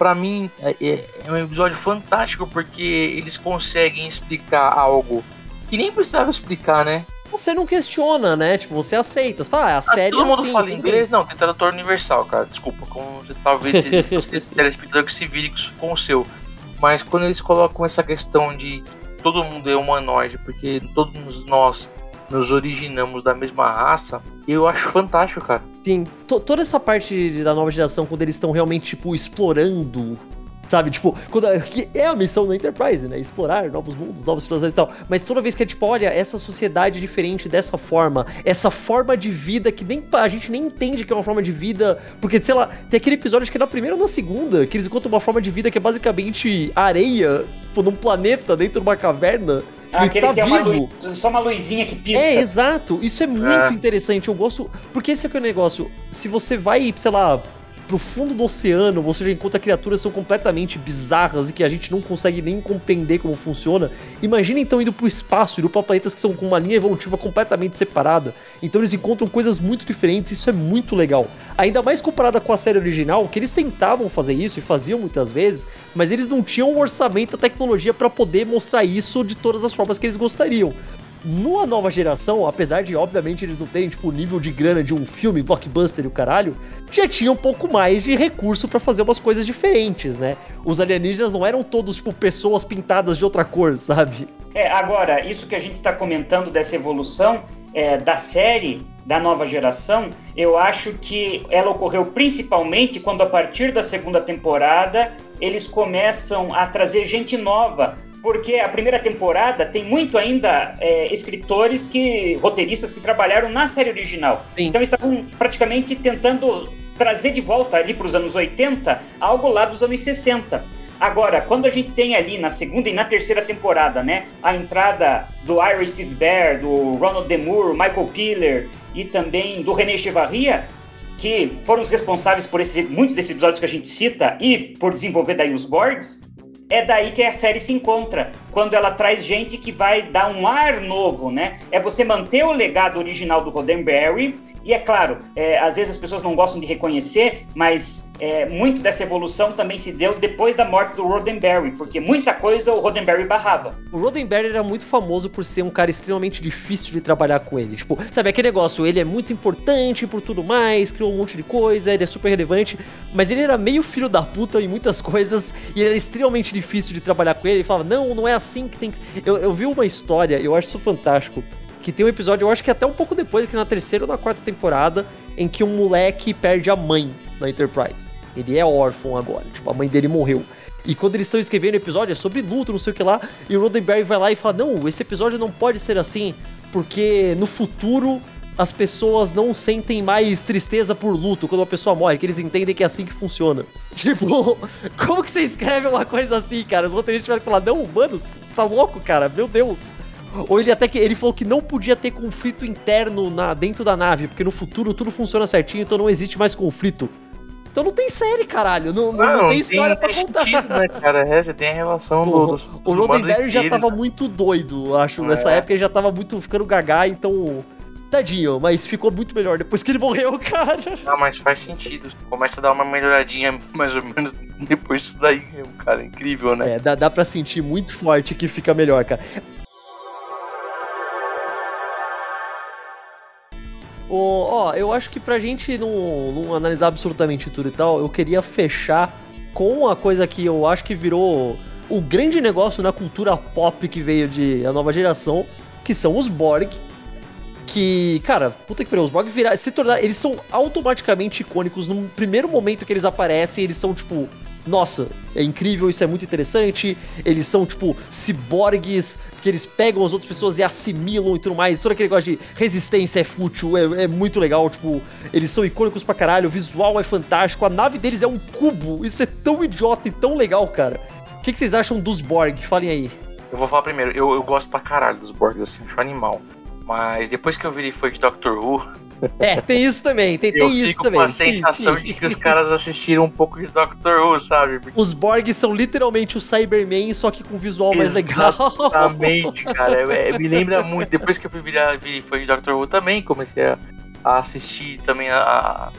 Pra mim é, é, é um episódio fantástico porque eles conseguem explicar algo que nem precisava explicar, né? você não questiona, né? Tipo, você aceita. Você fala, ah, a ah, série Todo é mundo assim, fala inglês? Não, tem tradutor universal, cara. Desculpa, como você talvez você telespectador que se vire com o seu. Mas quando eles colocam essa questão de todo mundo é humanoide, porque todos nós nos originamos da mesma raça, eu acho fantástico, cara. Sim, toda essa parte da nova geração, quando eles estão realmente, tipo, explorando Sabe, tipo, quando, que é a missão da Enterprise, né? Explorar novos mundos, novas civilizações e tal. Mas toda vez que é tipo, olha, essa sociedade é diferente dessa forma, essa forma de vida que nem a gente nem entende que é uma forma de vida. Porque, sei lá, tem aquele episódio acho que é na primeira ou na segunda, que eles encontram uma forma de vida que é basicamente areia, tipo, num planeta dentro de uma caverna. Ah, ele tá vivo. Uma luz, só uma luzinha que pisca. É, exato. Isso é muito é. interessante. Eu gosto. Porque esse é o negócio. Se você vai, sei lá, pro fundo do oceano, você já encontra criaturas que são completamente bizarras e que a gente não consegue nem compreender como funciona. Imagina então indo pro espaço, indo pra planetas que são com uma linha evolutiva completamente separada. Então eles encontram coisas muito diferentes, isso é muito legal. Ainda mais comparada com a série original, que eles tentavam fazer isso e faziam muitas vezes, mas eles não tinham o orçamento, a tecnologia para poder mostrar isso de todas as formas que eles gostariam. Numa nova geração, apesar de, obviamente, eles não terem, tipo, o nível de grana de um filme blockbuster e o caralho, já tinha um pouco mais de recurso para fazer umas coisas diferentes, né? Os alienígenas não eram todos, tipo, pessoas pintadas de outra cor, sabe? É, agora, isso que a gente tá comentando dessa evolução é, da série da nova geração, eu acho que ela ocorreu principalmente quando, a partir da segunda temporada, eles começam a trazer gente nova porque a primeira temporada tem muito ainda é, escritores que roteiristas que trabalharam na série original. Sim. Então estavam praticamente tentando trazer de volta ali para os anos 80 algo lá dos anos 60. Agora, quando a gente tem ali na segunda e na terceira temporada, né, a entrada do Ira Steve Bear, do Ronald Demure, Michael Piller e também do René Chevarria, que foram os responsáveis por esse, muitos desses episódios que a gente cita e por desenvolver daí os Borgs, é daí que a série se encontra, quando ela traz gente que vai dar um ar novo, né? É você manter o legado original do Roddenberry, e é claro, é, às vezes as pessoas não gostam de reconhecer, mas é, muito dessa evolução também se deu depois da morte do Roddenberry, porque muita coisa o Roddenberry barrava. O Roddenberry era muito famoso por ser um cara extremamente difícil de trabalhar com ele. Tipo, sabe, aquele negócio, ele é muito importante por tudo mais, criou um monte de coisa, ele é super relevante, mas ele era meio filho da puta em muitas coisas e ele era extremamente difícil de trabalhar com ele. Ele falava, não, não é assim que tem que. Eu, eu vi uma história, eu acho isso fantástico que tem um episódio, eu acho que até um pouco depois, que na terceira ou na quarta temporada, em que um moleque perde a mãe na Enterprise. Ele é órfão agora, tipo, a mãe dele morreu. E quando eles estão escrevendo o episódio, é sobre luto, não sei o que lá, e o Roddenberry vai lá e fala: Não, esse episódio não pode ser assim, porque no futuro as pessoas não sentem mais tristeza por luto quando uma pessoa morre, que eles entendem que é assim que funciona. Tipo, como que você escreve uma coisa assim, cara? Os roteiristas tiveram que falar: Não, mano, tá louco, cara, meu Deus. Ou ele até que ele falou que não podia ter conflito interno na, dentro da nave, porque no futuro tudo funciona certinho, então não existe mais conflito. Então não tem série, caralho. Não, não, não, tem história tem, pra contar. Sentido, né, cara? É, você tem a relação do, do, O Roddenberry já tava muito doido, acho. É. Nessa época ele já tava muito ficando gagá, então. Tadinho, mas ficou muito melhor depois que ele morreu, cara. Não, mas faz sentido. Começa a dar uma melhoradinha mais ou menos depois disso daí, cara. Incrível, né? É, dá, dá pra sentir muito forte que fica melhor, cara. Ó, oh, eu acho que pra gente não, não analisar absolutamente tudo e tal, eu queria fechar com a coisa que eu acho que virou o grande negócio na cultura pop que veio de a nova geração, que são os Borg. Que, cara, puta que pariu, os Borg virar, se tornar, eles são automaticamente icônicos no primeiro momento que eles aparecem, eles são tipo nossa, é incrível, isso é muito interessante. Eles são, tipo, ciborgues, que eles pegam as outras pessoas e assimilam e tudo mais. Todo aquele negócio de resistência é fútil, é, é, muito legal. Tipo, eles são icônicos pra caralho, o visual é fantástico, a nave deles é um cubo. Isso é tão idiota e tão legal, cara. O que, que vocês acham dos Borg? Falem aí. Eu vou falar primeiro, eu, eu gosto pra caralho dos Borgs, assim, acho animal. Mas depois que eu virei fã de Doctor Who, é, tem isso também, tem, tem isso também. Com a sensação sim, sim. de que os caras assistiram um pouco de Doctor Who, sabe? Porque... Os Borg são literalmente o Cyberman, só que com visual mais legal. Exatamente, cara. É, me lembra muito. Depois que eu fui virar, vi, foi de Doctor Who também, comecei a, a assistir também a,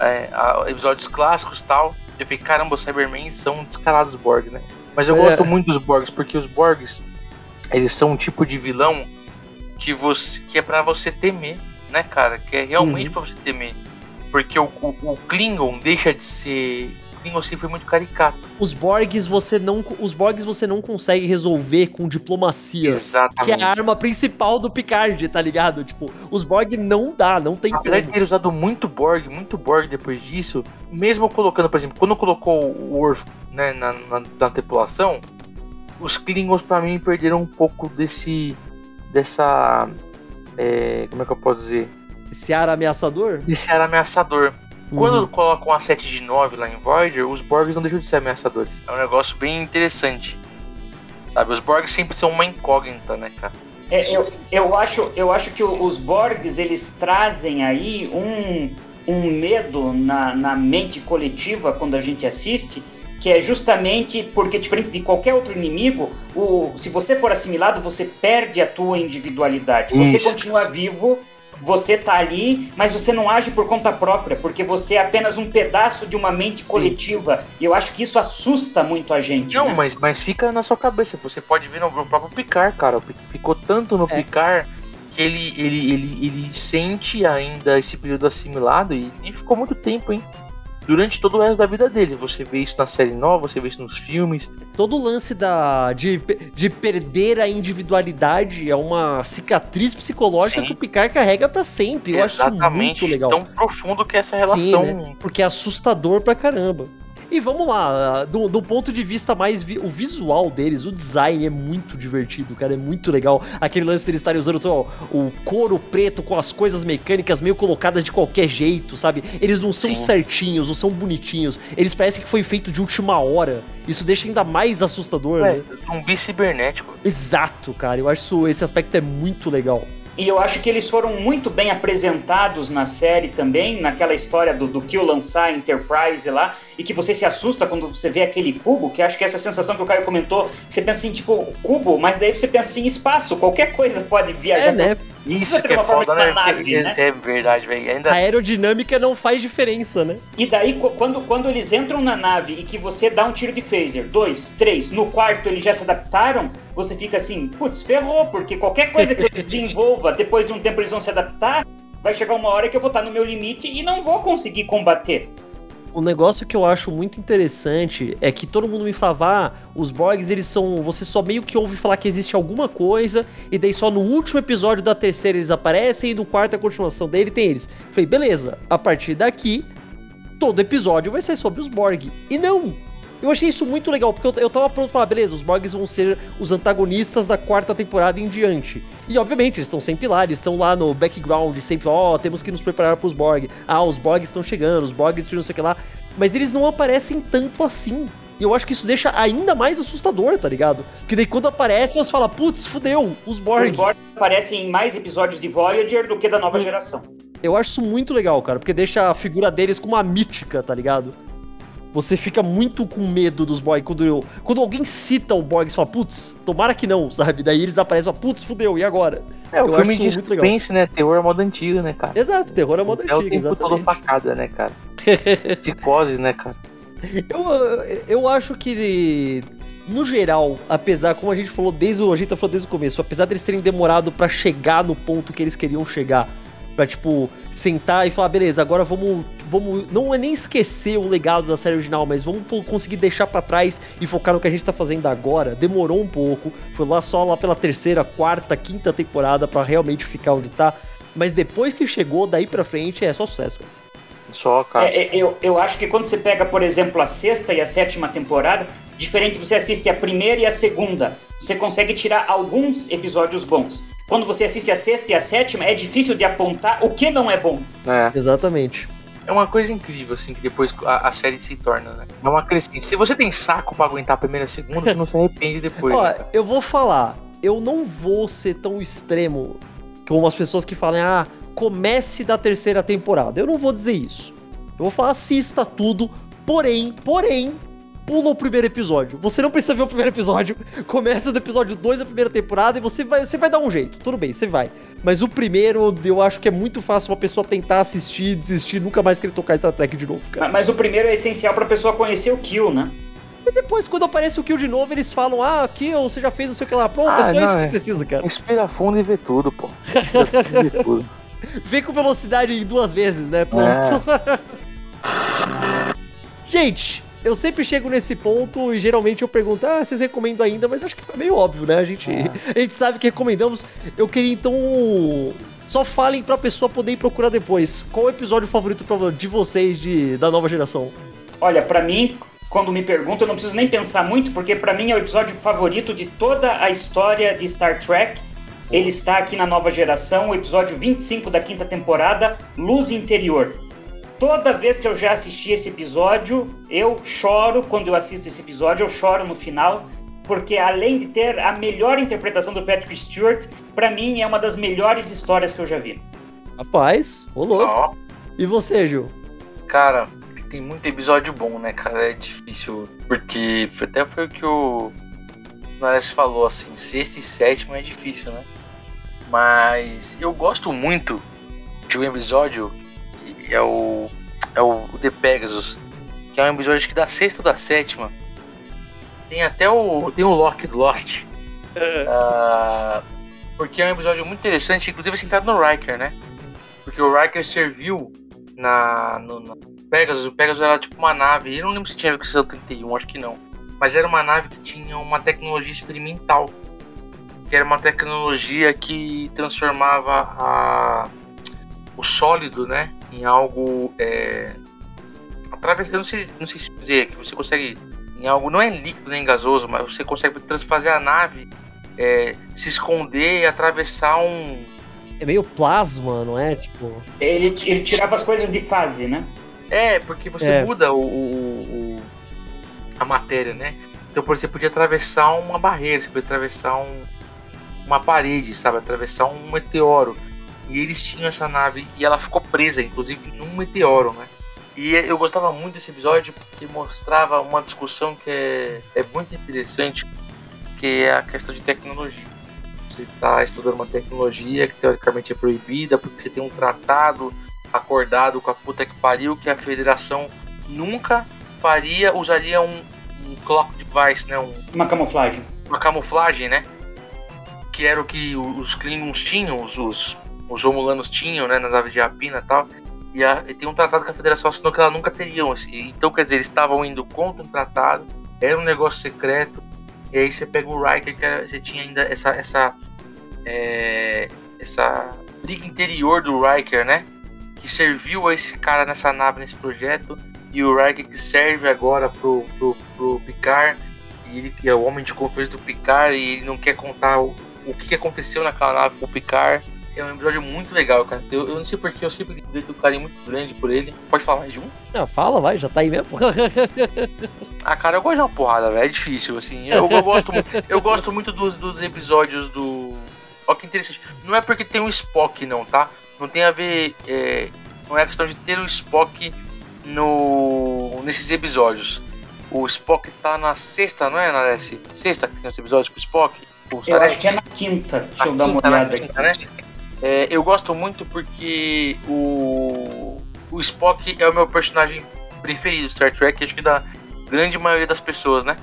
a, é, a, episódios clássicos e tal. Eu falei, caramba, os Cybermen são descarados Borg, né? Mas eu é. gosto muito dos Borgs, porque os Borgs, eles são um tipo de vilão que, você, que é para você temer né, cara? Que é realmente uhum. pra você temer. Porque o, o, o, Klingon deixa de ser Klingons sempre foi muito caricato. Os Borgs você não, os Borgs você não consegue resolver com diplomacia. Exatamente. Que é a arma principal do Picard, tá ligado? Tipo, os Borg não dá, não tem Apesar de como. ter usado muito Borg, muito Borg depois disso, mesmo colocando, por exemplo, quando colocou o Worf né, na, na, na tripulação, os Klingons pra mim perderam um pouco desse. Dessa. é, como é que eu posso dizer? Esse ar ameaçador? Desse ar ameaçador. Quando Uhum. colocam a 7 de 9 lá em Voyager, os Borgs não deixam de ser ameaçadores. É um negócio bem interessante. Sabe, os Borgs sempre são uma incógnita, né, cara? É, eu, eu, acho, eu acho que os Borgs eles trazem aí um, um medo na, na mente coletiva quando a gente assiste, que é justamente porque, diferente de qualquer outro inimigo, o, se você for assimilado, você perde a tua individualidade. Você Isso. continua vivo, você tá ali, mas você não age por conta própria, porque você é apenas um pedaço de uma mente coletiva. E eu acho que isso assusta muito a gente. Não, né? mas, mas fica na sua cabeça. Você pode ver no, próprio Picard, cara. Ficou tanto no É. Picard que ele, ele, ele, ele sente ainda esse período assimilado e, e ficou muito tempo, hein? Durante todo o resto da vida dele. Você vê isso na série nova, você vê isso nos filmes. Todo o lance da, de, de perder a individualidade é uma cicatriz psicológica Sim. que o Picard carrega pra sempre. Eu acho muito legal. Tão profundo que é essa relação. Sim, né? Porque é assustador pra caramba. E vamos lá, do, do ponto de vista mais. vi- o visual deles, o design é muito divertido, cara. É muito legal. Aquele lance deles estarem usando todo o couro preto com as coisas mecânicas meio colocadas de qualquer jeito, sabe? Eles não são Sim. certinhos, não são bonitinhos. Eles parecem que foi feito de última hora. Isso deixa ainda mais assustador, É, né? zumbi cibernético. Exato, cara. Eu acho esse aspecto é muito legal. E eu acho que eles foram muito bem apresentados na série também, naquela história do, do Kill lançar Enterprise lá, e que você se assusta quando você vê aquele cubo, que acho que essa sensação que o Caio comentou, você pensa assim, tipo, cubo, mas daí você pensa assim, espaço, qualquer coisa pode viajar. É, né? Isso que é uma forma foda, de né? nave, é, né? é verdade, velho. Ainda A aerodinâmica não faz diferença, né? E daí, qu- quando, quando eles entram na nave e que você dá um tiro de phaser, dois, três, no quarto eles já se adaptaram, você fica assim, putz, ferrou, porque qualquer coisa que eu desenvolva, depois de um tempo eles vão se adaptar, vai chegar uma hora que eu vou estar no meu limite e não vou conseguir combater. Um negócio que eu acho muito interessante é que todo mundo me falava, ah, os Borgs eles são. Você só meio que ouve falar que existe alguma coisa, e daí só no último episódio da terceira eles aparecem, e no quarto a continuação dele tem eles. Falei, beleza, a partir daqui, todo episódio vai ser sobre os Borg. E não! Eu achei isso muito legal, porque eu, eu tava pronto pra falar, beleza, os Borgs vão ser os antagonistas da quarta temporada em diante. E obviamente, eles estão sempre lá, eles estão lá no background, sempre, ó, temos que nos preparar pros Borg. Ah, os Borg estão chegando, os Borg estão não sei o que lá. Mas eles não aparecem tanto assim. E eu acho que isso deixa ainda mais assustador, tá ligado? Porque daí quando aparece, você fala, putz, fudeu, os Borg. Os Borg aparecem em mais episódios de Voyager do que da nova geração. Eu acho isso muito legal, cara, porque deixa a figura deles com uma mítica, tá ligado? Você fica muito com medo dos Borg. Quando, eu- quando alguém cita o Borg, você fala, putz, tomara que não, sabe? Daí eles aparecem e falam, putz, fudeu, e agora? É, o Eu filme acho de muito legal. né? Terror é moda antiga, né, cara? Exato, terror é moda é o antiga, tempo todo exatamente. facada, né, cara? Psicose, né, cara? Eu, eu acho que, no geral, apesar, como a gente falou desde o, a gente tá falando desde o começo, apesar deles terem demorado pra chegar no ponto que eles queriam chegar, pra, tipo, sentar e falar, beleza, agora vamos, vamos, não é nem esquecer o legado da série original, mas vamos conseguir deixar pra trás e focar no que a gente tá fazendo agora. Demorou um pouco, foi lá só lá pela terceira, quarta, quinta temporada pra realmente ficar onde tá, mas depois que chegou, daí pra frente, é só sucesso, cara. Só, cara. É, é, eu, eu acho que quando você pega, por exemplo, a sexta e a sétima temporada, diferente você assiste a primeira e a segunda, você consegue tirar alguns episódios bons. Quando você assiste a sexta e a sétima, é difícil de apontar o que não é bom. É. Exatamente. É uma coisa incrível, assim, que depois a, a série se torna, né? É uma crescente. Se você tem saco pra aguentar a primeira e segunda, você não se arrepende depois. Ó, né, eu vou falar, eu não vou ser tão extremo como as pessoas que falam, ah, comece da terceira temporada. Eu não vou dizer isso. Eu vou falar, assista tudo, porém, porém, pula o primeiro episódio. Você não precisa ver o primeiro episódio. Começa do episódio 2 da primeira temporada e você vai, você vai dar um jeito. Tudo bem, você vai. Mas o primeiro, eu acho que é muito fácil uma pessoa tentar assistir, desistir, nunca mais querer tocar Star Trek de novo, cara. Mas, mas o primeiro é essencial pra pessoa conhecer o Kill, né? Mas depois, quando aparece o Kill de novo, eles falam, ah, Kill, você já fez não sei o que lá. Pronto, é Ah, só não, isso que você é. precisa, cara. Respira fundo e vê tudo, pô. Respira e vê tudo. Vê com velocidade em duas vezes, né? Pronto. É. Gente, Eu sempre chego nesse ponto e geralmente eu pergunto, ah, vocês recomendam ainda? Mas acho que foi meio óbvio, né? A gente, a gente sabe que recomendamos. Eu queria então. Só falem pra pessoa poder ir procurar depois. Qual o episódio favorito de vocês de, da nova geração? Olha, pra mim, quando me perguntam, eu não preciso nem pensar muito, porque pra mim é o episódio favorito de toda a história de Star Trek. Ele está aqui na nova geração, o episódio 25 da quinta temporada, Luz Interior. Toda vez que eu já assisti esse episódio, eu choro quando eu assisto esse episódio, eu choro no final, porque além de ter a melhor interpretação do Patrick Stewart, pra mim é uma das melhores histórias que eu já vi. Rapaz, ô louco. Ó, E você, Gil? cara, tem muito episódio bom, né, cara? É difícil, porque foi- até foi o que o Nares falou, assim, sexta e sétima é difícil, né? Mas eu gosto muito de um episódio é o, é o The Pegasus, que é um episódio que da sexta ou da sétima tem até o, tem o Loki do Lost. Ah, porque é um episódio muito interessante, inclusive sentado no Riker, né? Porque o Riker serviu na, no, no Pegasus. O Pegasus era tipo uma nave. Eu não lembro se tinha versão 31, acho que não. Mas era uma nave que tinha uma tecnologia experimental. Que era uma tecnologia que transformava a, o sólido, né? Em algo. É, através. Eu não sei, não sei se dizer que você consegue. Em algo. Não é líquido nem gasoso, mas você consegue trans- fazer a nave é, se esconder e atravessar um. É meio plasma, não é? Tipo. Ele, ele tirava as coisas de fase, né? É, porque você É. muda o, o- o- a matéria, né? Então, por exemplo, você podia atravessar uma barreira, você podia atravessar um- uma parede, sabe? Atravessar um meteoro. E eles tinham essa nave e ela ficou presa, inclusive, num meteoro, né? E eu gostava muito desse episódio porque mostrava uma discussão que é, é muito interessante, que é a questão de tecnologia. Você está estudando uma tecnologia que teoricamente é proibida, porque você tem um tratado acordado com a puta que pariu que a federação nunca faria, usaria um, um clock device, né? Um, Uma camuflagem. uma camuflagem, né? Que era o que os Klingons tinham, os, os, os Romulanos tinham, né? Nas aves de rapina e tal. E, a- e tem um tratado que a federação assinou que ela nunca teriam. assim. Então, quer dizer, eles estavam indo contra um tratado, era um negócio secreto. E aí você pega o Riker, que era- você tinha ainda essa, essa, é, essa briga interior do Riker, né? Que serviu a esse cara nessa nave, nesse projeto. E o Riker que serve agora pro, pro, pro Picard e ele que é o homem de confiança do Picard e ele não quer contar o, o que aconteceu naquela nave com o Picard. É um episódio muito legal, cara. Eu, eu não sei porque eu sempre dei um carinho muito grande por ele. Pode falar mais de um? Ah, fala, vai, já tá aí mesmo. Ah, cara, eu gosto de uma porrada, velho. É difícil, assim. Eu, eu gosto, eu gosto muito dos, dos episódios do. Ó, que interessante. Não é porque tem o Spock, não, tá? Não tem a ver. é, Não é a questão de ter o Spock no nesses episódios. O Spock tá na sexta, não é, Narece? Sexta que tem os episódios com o Spock? Eu acho que é na quinta. Deixa eu Na dar uma quinta, na olhada aqui. quinta, né? É, eu gosto muito porque o, o Spock é o meu personagem preferido do Star Trek, acho que da grande maioria das pessoas, né?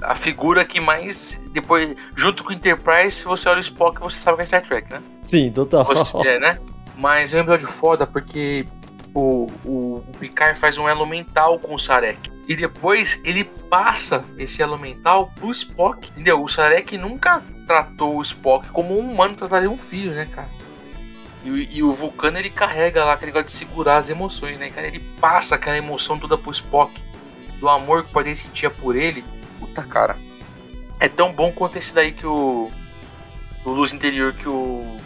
A figura que mais, depois, junto com o Enterprise, se você olha o Spock, você sabe que é Star Trek, né? Sim, total. Você, é, né? Mas é um episódio foda porque o, o, o Picard faz um elo mental com o Sarek. E depois ele passa esse elo mental pro Spock. Entendeu? O Sarek nunca tratou o Spock como um humano trataria um filho, né, cara? E, o- e o Vulcano ele carrega lá aquele negócio de segurar as emoções, né, cara? Ele passa aquela emoção toda pro Spock. Do amor que pode sentir por ele. Puta, cara. É tão bom quanto esse daí que o. O Luz Interior que o.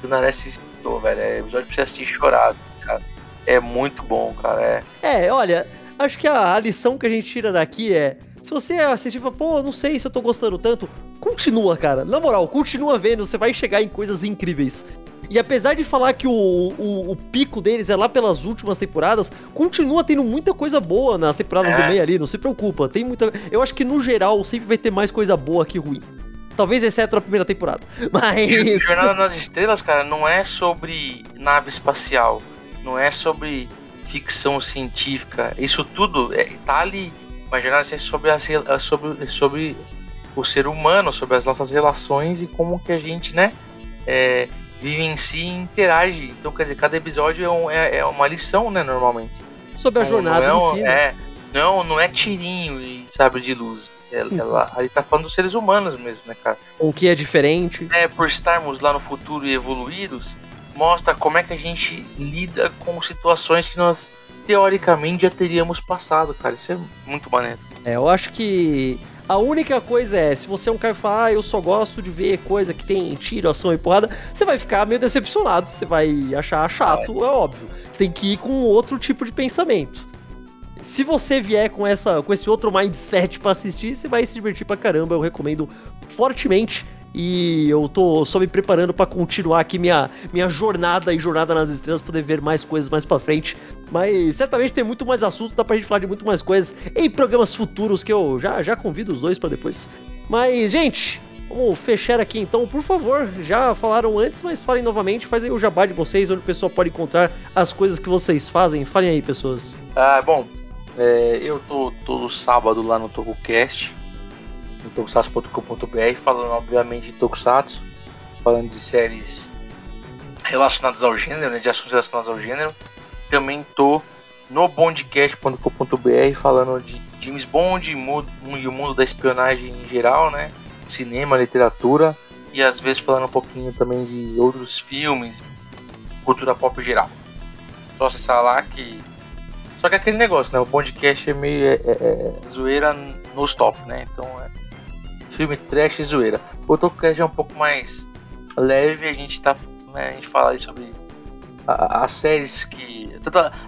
Que o Nares citou, velho. É episódio pra você assistir chorado, cara. É muito bom, cara. É. É, olha, acho que a, a lição que a gente tira daqui é. Se você assistir e pô, não sei se eu tô gostando tanto, continua, cara. Na moral, continua vendo, você vai chegar em coisas incríveis. E apesar de falar que o, o, o pico deles é lá pelas últimas temporadas, continua tendo muita coisa boa nas temporadas É. do meio ali, não se preocupa. Tem muita. Eu acho que no geral sempre vai ter mais coisa boa que ruim. Talvez exceto a primeira temporada. Mas. Jornada nas Estrelas, cara, não é sobre nave espacial. Não é sobre ficção científica. Isso tudo é, tá ali. Mas Jornada é sobre, as, re- sobre, sobre o ser humano, sobre as nossas relações e como que a gente, né? É, vive em si e interage. Então, quer dizer, cada episódio é, um- é- é uma lição, né, normalmente. Sobre a Não- jornada não é, em si. né? é, Não, não é tirinho e sabre de luz. Ela, ela, ali tá falando dos seres humanos mesmo, né, cara? O que é diferente. É, por estarmos lá no futuro e evoluídos, mostra como é que a gente lida com situações que nós teoricamente já teríamos passado, cara. Isso é muito maneiro. É, eu acho que a única coisa é, se você é um cara que fala, ah, eu só gosto de ver coisa que tem tiro, ação e porrada, você vai ficar meio decepcionado, você vai achar chato, é, óbvio. Você tem que ir com outro tipo de pensamento. Se você vier com, essa, com esse outro mindset para assistir, você vai se divertir pra caramba. Eu recomendo fortemente. E eu tô só me preparando para continuar aqui minha, minha jornada e jornada nas estrelas, poder ver mais coisas mais para frente. Mas certamente tem muito mais assunto, dá pra gente falar de muito mais coisas em programas futuros que eu já, já convido os dois para depois. Mas, gente, vamos fechar aqui então, por favor. Já falaram antes, mas falem novamente, fazem o jabá de vocês, onde o pessoal pode encontrar as coisas que vocês fazem. Falem aí, pessoas. Ah, bom, é, eu tô todo sábado lá no TokuCast no tokusatsu.com.br, falando obviamente de Tokusatsu, falando de séries relacionadas ao gênero, né, de assuntos relacionados ao gênero. Também tô no bondcast.com.br falando de James Bond e o mundo da espionagem em geral, né? Cinema, literatura e às vezes falando um pouquinho também de outros filmes, cultura pop em geral. Só acessar lá que. Só que aquele negócio, né? O podcast é meio é, é, é zoeira no stop, né? Então é filme trash e zoeira. O já é um pouco mais leve, a gente tá. Né, a gente fala sobre as séries que.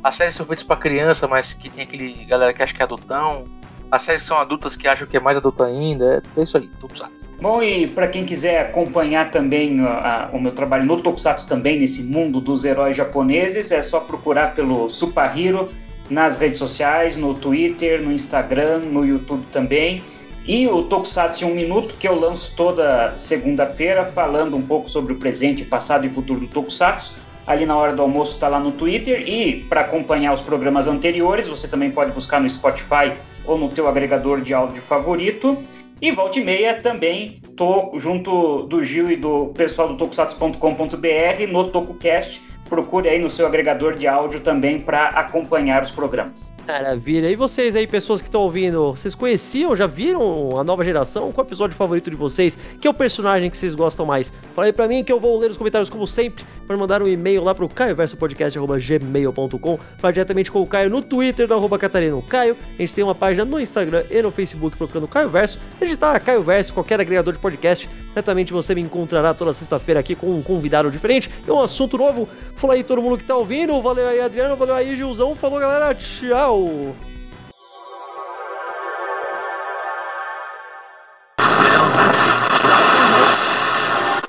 As séries são feitas para criança, mas que tem aquele galera que acha que é adultão. As séries são adultas que acham que é mais adulto ainda. É, é isso aí, Tokusatsu. Bom, e para quem quiser acompanhar também a, o meu trabalho no Tokusatsu também, nesse mundo dos heróis japoneses, é só procurar pelo Supahiro nas redes sociais, no Twitter, no Instagram, no YouTube também. E o Tokusatsu em um minuto, que eu lanço toda segunda-feira, falando um pouco sobre o presente, passado e futuro do Tokusatsu. Ali na hora do almoço está lá no Twitter. E para acompanhar os programas anteriores, você também pode buscar no Spotify ou no teu agregador de áudio favorito. E volta e meia também tô junto do Gil e do pessoal do tokusatsu.com.br no TokuCast procure aí no seu agregador de áudio também para acompanhar os programas. Maravilha. E vocês aí, pessoas que estão ouvindo, vocês conheciam, já viram a nova geração? Qual é o episódio favorito de vocês? Que é o personagem que vocês gostam mais? Fala aí pra mim que eu vou ler os comentários como sempre. Pode mandar um e-mail lá pro caioversopodcast.gmail.com Fala diretamente com o Caio no Twitter, no arroba Catarina Caio. A gente tem uma página no Instagram e no Facebook procurando Caio Verso. Se digitar Caio Verso, qualquer agregador de podcast, certamente você me encontrará toda sexta-feira aqui com um convidado diferente e um assunto novo. Fala aí todo mundo que tá ouvindo. Valeu aí, Adriano. Valeu aí, Gilzão. Falou, galera. Tchau.